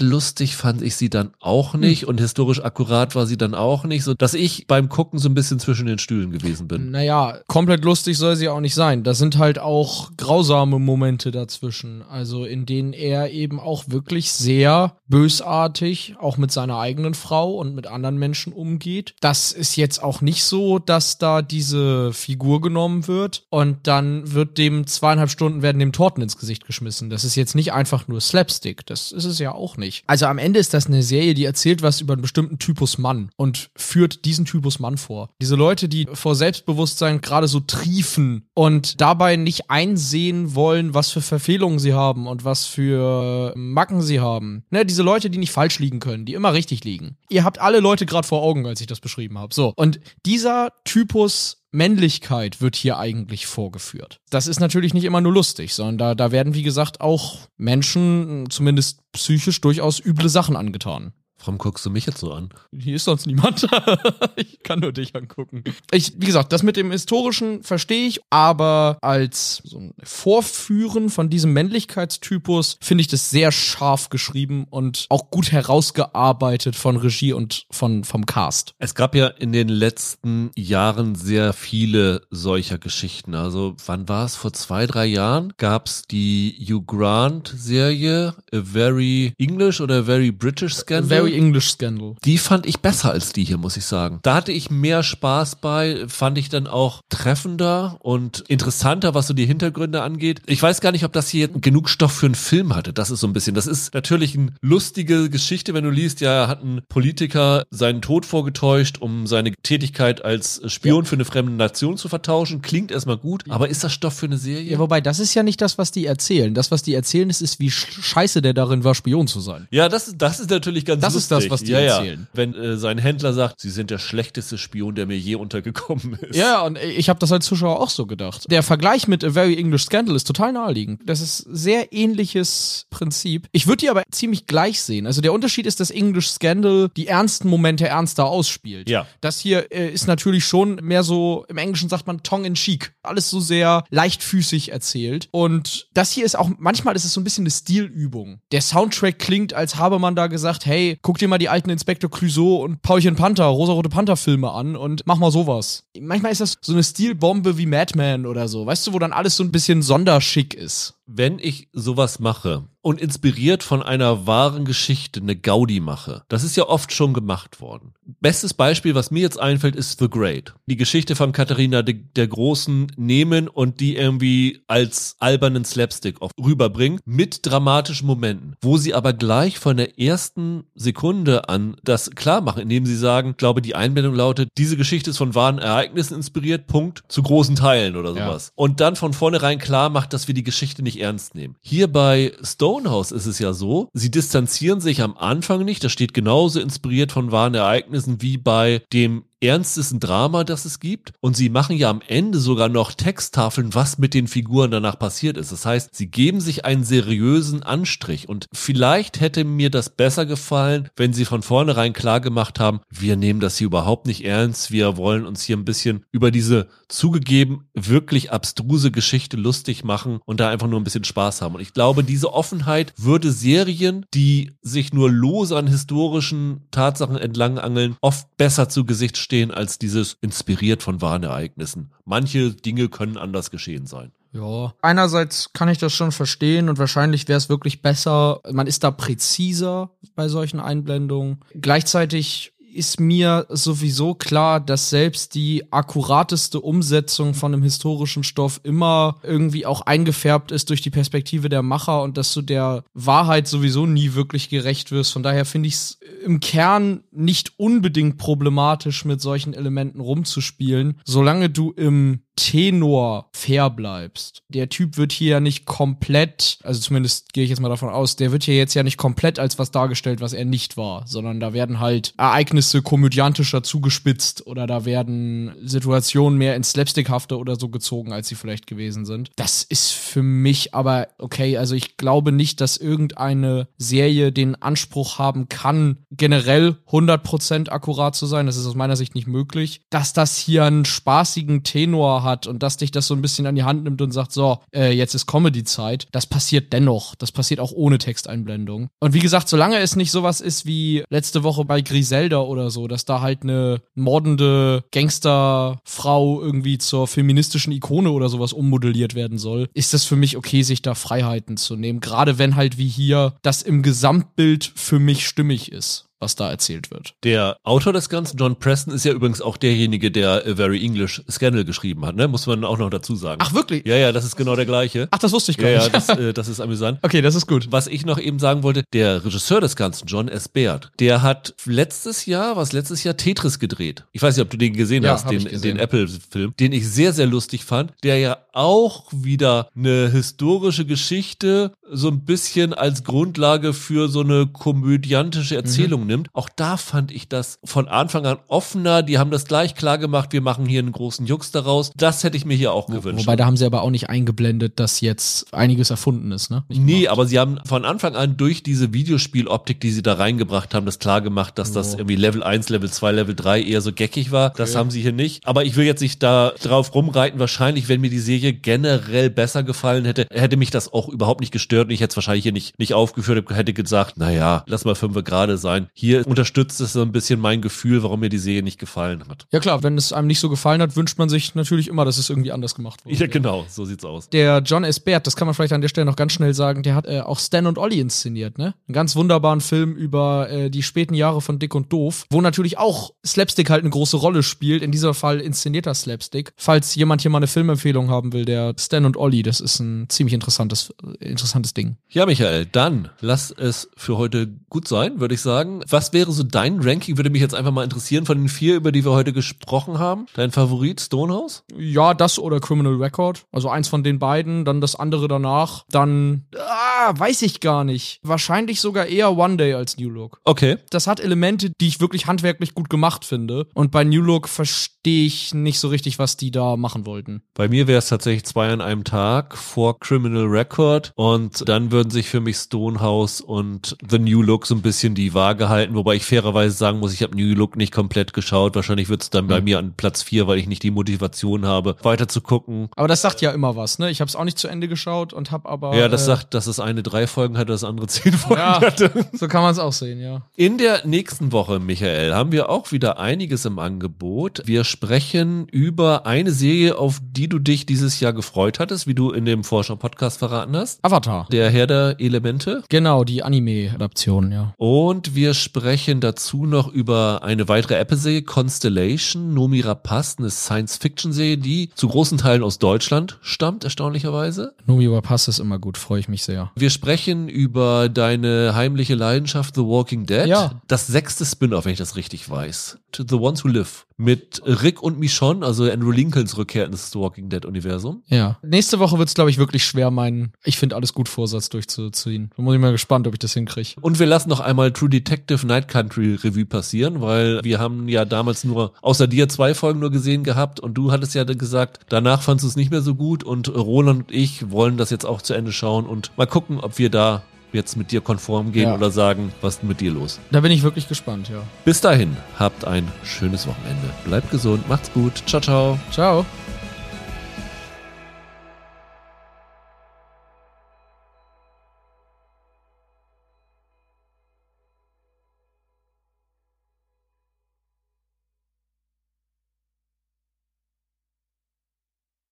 lustig fand ich sie dann auch nicht hm. und historisch akkurat war sie dann auch nicht, so dass ich beim Gucken so ein bisschen zwischen den Stühlen gewesen bin. Naja, komplett lustig soll sie auch nicht sein. Da sind halt auch grausame Momente dazwischen, also in denen er eben auch wirklich sehr bösartig auch mit seiner eigenen Frau und mit anderen Menschen umgeht. Das ist jetzt auch nicht so, dass da diese Figur genommen wird und dann wird dem zweieinhalb Stunden werden dem Torten ins Gesicht geschmissen. Das ist jetzt nicht einfach nur Slapstick. Das ist es ja auch nicht. Also am Ende ist das eine Serie, die erzählt was über einen bestimmten Typus Mann und führt diesen Typus Mann vor. Diese Leute, die vor Selbstbewusstsein gerade so triefen und dabei nicht einsehen wollen, was für Verfehlungen sie haben und was für Macken sie haben. Ne, diese Leute, die nicht falsch liegen können, die immer richtig liegen. Ihr habt alle Leute gerade vor Augen, als ich das beschrieben habe. So. Und dieser Typus Männlichkeit wird hier eigentlich vorgeführt. Das ist natürlich nicht immer nur lustig, sondern da, da werden, wie gesagt, auch Menschen, zumindest psychisch, durchaus üble Sachen angetan. Warum guckst du mich jetzt so an? Hier ist sonst niemand. [laughs] ich kann nur dich angucken. Ich, wie gesagt, das mit dem Historischen verstehe ich, aber als so ein Vorführen von diesem Männlichkeitstypus finde ich das sehr scharf geschrieben und auch gut herausgearbeitet von Regie und von, vom Cast. Es gab ja in den letzten Jahren sehr viele solcher Geschichten. Also, wann war es? Vor zwei, drei Jahren gab es die Hugh Grant Serie, A Very English oder A Very British Scandal. Very English Scandal. Die fand ich besser als die hier, muss ich sagen. Da hatte ich mehr Spaß bei, fand ich dann auch treffender und interessanter, was so die Hintergründe angeht. Ich weiß gar nicht, ob das hier genug Stoff für einen Film hatte. Das ist so ein bisschen, das ist natürlich eine lustige Geschichte, wenn du liest, ja, hat ein Politiker seinen Tod vorgetäuscht, um seine Tätigkeit als Spion ja. für eine fremde Nation zu vertauschen. Klingt erstmal gut, aber ist das Stoff für eine Serie? Ja, wobei, das ist ja nicht das, was die erzählen. Das, was die erzählen, ist, ist wie scheiße der darin war, Spion zu sein. Ja, das, das ist natürlich ganz das ist das, was die ja, erzählen. Ja. Wenn äh, sein Händler sagt, sie sind der schlechteste Spion, der mir je untergekommen ist. Ja, und ich habe das als Zuschauer auch so gedacht. Der Vergleich mit A Very English Scandal ist total naheliegend. Das ist sehr ähnliches Prinzip. Ich würde die aber ziemlich gleich sehen. Also der Unterschied ist, dass English Scandal die ernsten Momente ernster ausspielt. Ja. Das hier äh, ist natürlich schon mehr so, im Englischen sagt man tongue in cheek. Alles so sehr leichtfüßig erzählt. Und das hier ist auch, manchmal ist es so ein bisschen eine Stilübung. Der Soundtrack klingt, als habe man da gesagt, hey, guck dir mal die alten Inspektor Clouseau und Paulchen Panther, Rosarote Panther Filme an und mach mal sowas. Manchmal ist das so eine Stilbombe wie Madman oder so, weißt du, wo dann alles so ein bisschen sonderschick ist. Wenn ich sowas mache und inspiriert von einer wahren Geschichte eine Gaudi mache. Das ist ja oft schon gemacht worden. Bestes Beispiel, was mir jetzt einfällt, ist The Great. Die Geschichte von Katharina de, der Großen nehmen und die irgendwie als albernen Slapstick auf rüberbringen mit dramatischen Momenten, wo sie aber gleich von der ersten Sekunde an das klar machen, indem sie sagen, glaube die Einblendung lautet, diese Geschichte ist von wahren Ereignissen inspiriert, Punkt, zu großen Teilen oder sowas. Ja. Und dann von vornherein klar macht, dass wir die Geschichte nicht ernst nehmen. Hier bei Stonehouse ist es ja so, sie distanzieren sich am Anfang nicht, das steht genauso inspiriert von wahren Ereignissen wie bei dem ernstesten Drama, das es gibt. Und sie machen ja am Ende sogar noch Texttafeln, was mit den Figuren danach passiert ist. Das heißt, sie geben sich einen seriösen Anstrich. Und vielleicht hätte mir das besser gefallen, wenn sie von vornherein klar gemacht haben, wir nehmen das hier überhaupt nicht ernst. Wir wollen uns hier ein bisschen über diese zugegeben wirklich abstruse Geschichte lustig machen und da einfach nur ein bisschen Spaß haben. Und ich glaube, diese Offenheit würde Serien, die sich nur lose an historischen Tatsachen entlangangeln, oft besser zu Gesicht stehen als dieses inspiriert von wahren Ereignissen. Manche Dinge können anders geschehen sein. Ja, einerseits kann ich das schon verstehen und wahrscheinlich wäre es wirklich besser, man ist da präziser bei solchen Einblendungen. Gleichzeitig ist mir sowieso klar, dass selbst die akkurateste Umsetzung von einem historischen Stoff immer irgendwie auch eingefärbt ist durch die Perspektive der Macher und dass du der Wahrheit sowieso nie wirklich gerecht wirst. Von daher finde ich es im Kern nicht unbedingt problematisch, mit solchen Elementen rumzuspielen, solange du im Tenor fair bleibst. Der Typ wird hier ja nicht komplett, also zumindest gehe ich jetzt mal davon aus, der wird hier jetzt ja nicht komplett als was dargestellt, was er nicht war, sondern da werden halt Ereignisse komödiantischer zugespitzt oder da werden Situationen mehr ins Slapstickhafte oder so gezogen, als sie vielleicht gewesen sind. Das ist für mich aber okay, also ich glaube nicht, dass irgendeine Serie den Anspruch haben kann, generell 100% akkurat zu sein. Das ist aus meiner Sicht nicht möglich. Dass das hier einen spaßigen Tenor hat, hat und dass dich das so ein bisschen an die Hand nimmt und sagt, so, äh, jetzt ist Comedy-Zeit, das passiert dennoch. Das passiert auch ohne Texteinblendung. Und wie gesagt, solange es nicht sowas ist wie letzte Woche bei Griselda oder so, dass da halt eine mordende Gangsterfrau irgendwie zur feministischen Ikone oder sowas ummodelliert werden soll, ist es für mich okay, sich da Freiheiten zu nehmen. Gerade wenn halt wie hier das im Gesamtbild für mich stimmig ist was da erzählt wird. Der Autor des Ganzen, John Preston, ist ja übrigens auch derjenige, der A Very English Scandal geschrieben hat, ne? Muss man auch noch dazu sagen. Ach, wirklich? Ja, ja, das ist genau der gleiche. Ach, das wusste ich gar ja, nicht. Ja, das, äh, [laughs] das ist amüsant. Okay, das ist gut. Was ich noch eben sagen wollte, der Regisseur des Ganzen, John S. Baird, der hat letztes Jahr, was letztes Jahr, Tetris gedreht. Ich weiß nicht, ob du den gesehen ja, hast, den, den Apple-Film, den ich sehr, sehr lustig fand, der ja auch wieder eine historische Geschichte so ein bisschen als Grundlage für so eine komödiantische Erzählung mhm. nimmt. Auch da fand ich das von Anfang an offener. Die haben das gleich klar gemacht, wir machen hier einen großen Jux daraus. Das hätte ich mir hier auch gewünscht. Wobei, da haben sie aber auch nicht eingeblendet, dass jetzt einiges erfunden ist, ne? Nicht nee, aber sie haben von Anfang an durch diese Videospieloptik, die sie da reingebracht haben, das klar gemacht, dass oh. das irgendwie Level 1, Level 2, Level 3 eher so geckig war. Okay. Das haben sie hier nicht. Aber ich will jetzt nicht da drauf rumreiten. Wahrscheinlich, wenn mir die Serie generell besser gefallen hätte, hätte mich das auch überhaupt nicht gestört und ich hätte es wahrscheinlich hier nicht, nicht aufgeführt, hätte gesagt, naja, lass mal fünf gerade sein. Hier unterstützt es so ein bisschen mein Gefühl, warum mir die Serie nicht gefallen hat. Ja klar, wenn es einem nicht so gefallen hat, wünscht man sich natürlich immer, dass es irgendwie anders gemacht wurde. Ja, genau, so sieht's aus. Der John S. Baird, das kann man vielleicht an der Stelle noch ganz schnell sagen, der hat äh, auch Stan und Ollie inszeniert, ne? Einen ganz wunderbaren Film über äh, die späten Jahre von Dick und Doof, wo natürlich auch Slapstick halt eine große Rolle spielt. In dieser Fall inszenierter Slapstick. Falls jemand hier mal eine Filmempfehlung haben will, der Stan und Ollie, das ist ein ziemlich interessantes, interessantes Ding. Ja, Michael, dann lass es für heute gut sein, würde ich sagen. Was wäre so dein Ranking? Würde mich jetzt einfach mal interessieren von den vier, über die wir heute gesprochen haben. Dein Favorit, Stonehouse? Ja, das oder Criminal Record. Also eins von den beiden, dann das andere danach. Dann, ah, weiß ich gar nicht. Wahrscheinlich sogar eher One Day als New Look. Okay. Das hat Elemente, die ich wirklich handwerklich gut gemacht finde. Und bei New Look verstehe ich nicht so richtig, was die da machen wollten. Bei mir wäre es tatsächlich zwei an einem Tag vor Criminal Record und dann würden sich für mich Stonehouse und The New Look so ein bisschen die Waage halten, wobei ich fairerweise sagen muss, ich habe New Look nicht komplett geschaut. Wahrscheinlich wird es dann mhm. bei mir an Platz vier, weil ich nicht die Motivation habe, weiter zu gucken. Aber das sagt ja immer was, ne? Ich habe es auch nicht zu Ende geschaut und habe aber. Ja, das äh, sagt, dass es eine drei Folgen hatte, das andere zehn Folgen ja, hatte. So kann man es auch sehen, ja. In der nächsten Woche, Michael, haben wir auch wieder einiges im Angebot. Wir sprechen über eine Serie, auf die du dich dieses Jahr gefreut hattest, wie du in dem Forscher-Podcast verraten hast. Avatar. Der Herr der Elemente. Genau, die Anime-Adaption, ja. Und wir sprechen dazu noch über eine weitere Apple-Serie, Constellation, Nomi Rapaz, eine Science-Fiction-Serie, die zu großen Teilen aus Deutschland stammt, erstaunlicherweise. Nomi Rapaz ist immer gut, freue ich mich sehr. Wir sprechen über deine heimliche Leidenschaft The Walking Dead. Ja. Das sechste Spin-off, wenn ich das richtig weiß. To The Ones Who Live. Mit Rick und Michonne, also Andrew Lincolns Rückkehr ins The Walking Dead Universum. Ja. Nächste Woche wird's, glaube ich, wirklich schwer, meinen Ich finde alles gut Vorsatz durchzuziehen. Da muss ich mal gespannt, ob ich das hinkriege. Und wir lassen noch einmal True Detective Night Country Revue passieren, weil wir haben ja damals nur außer dir zwei Folgen nur gesehen gehabt und du hattest ja gesagt, danach fandst du es nicht mehr so gut und Roland und ich wollen das jetzt auch zu Ende schauen und mal gucken, ob wir da jetzt mit dir konform gehen Ja. oder sagen, was ist mit dir los? Da bin ich wirklich gespannt, ja. Bis dahin, habt ein schönes Wochenende. Bleibt gesund, macht's gut. Ciao, ciao. Ciao.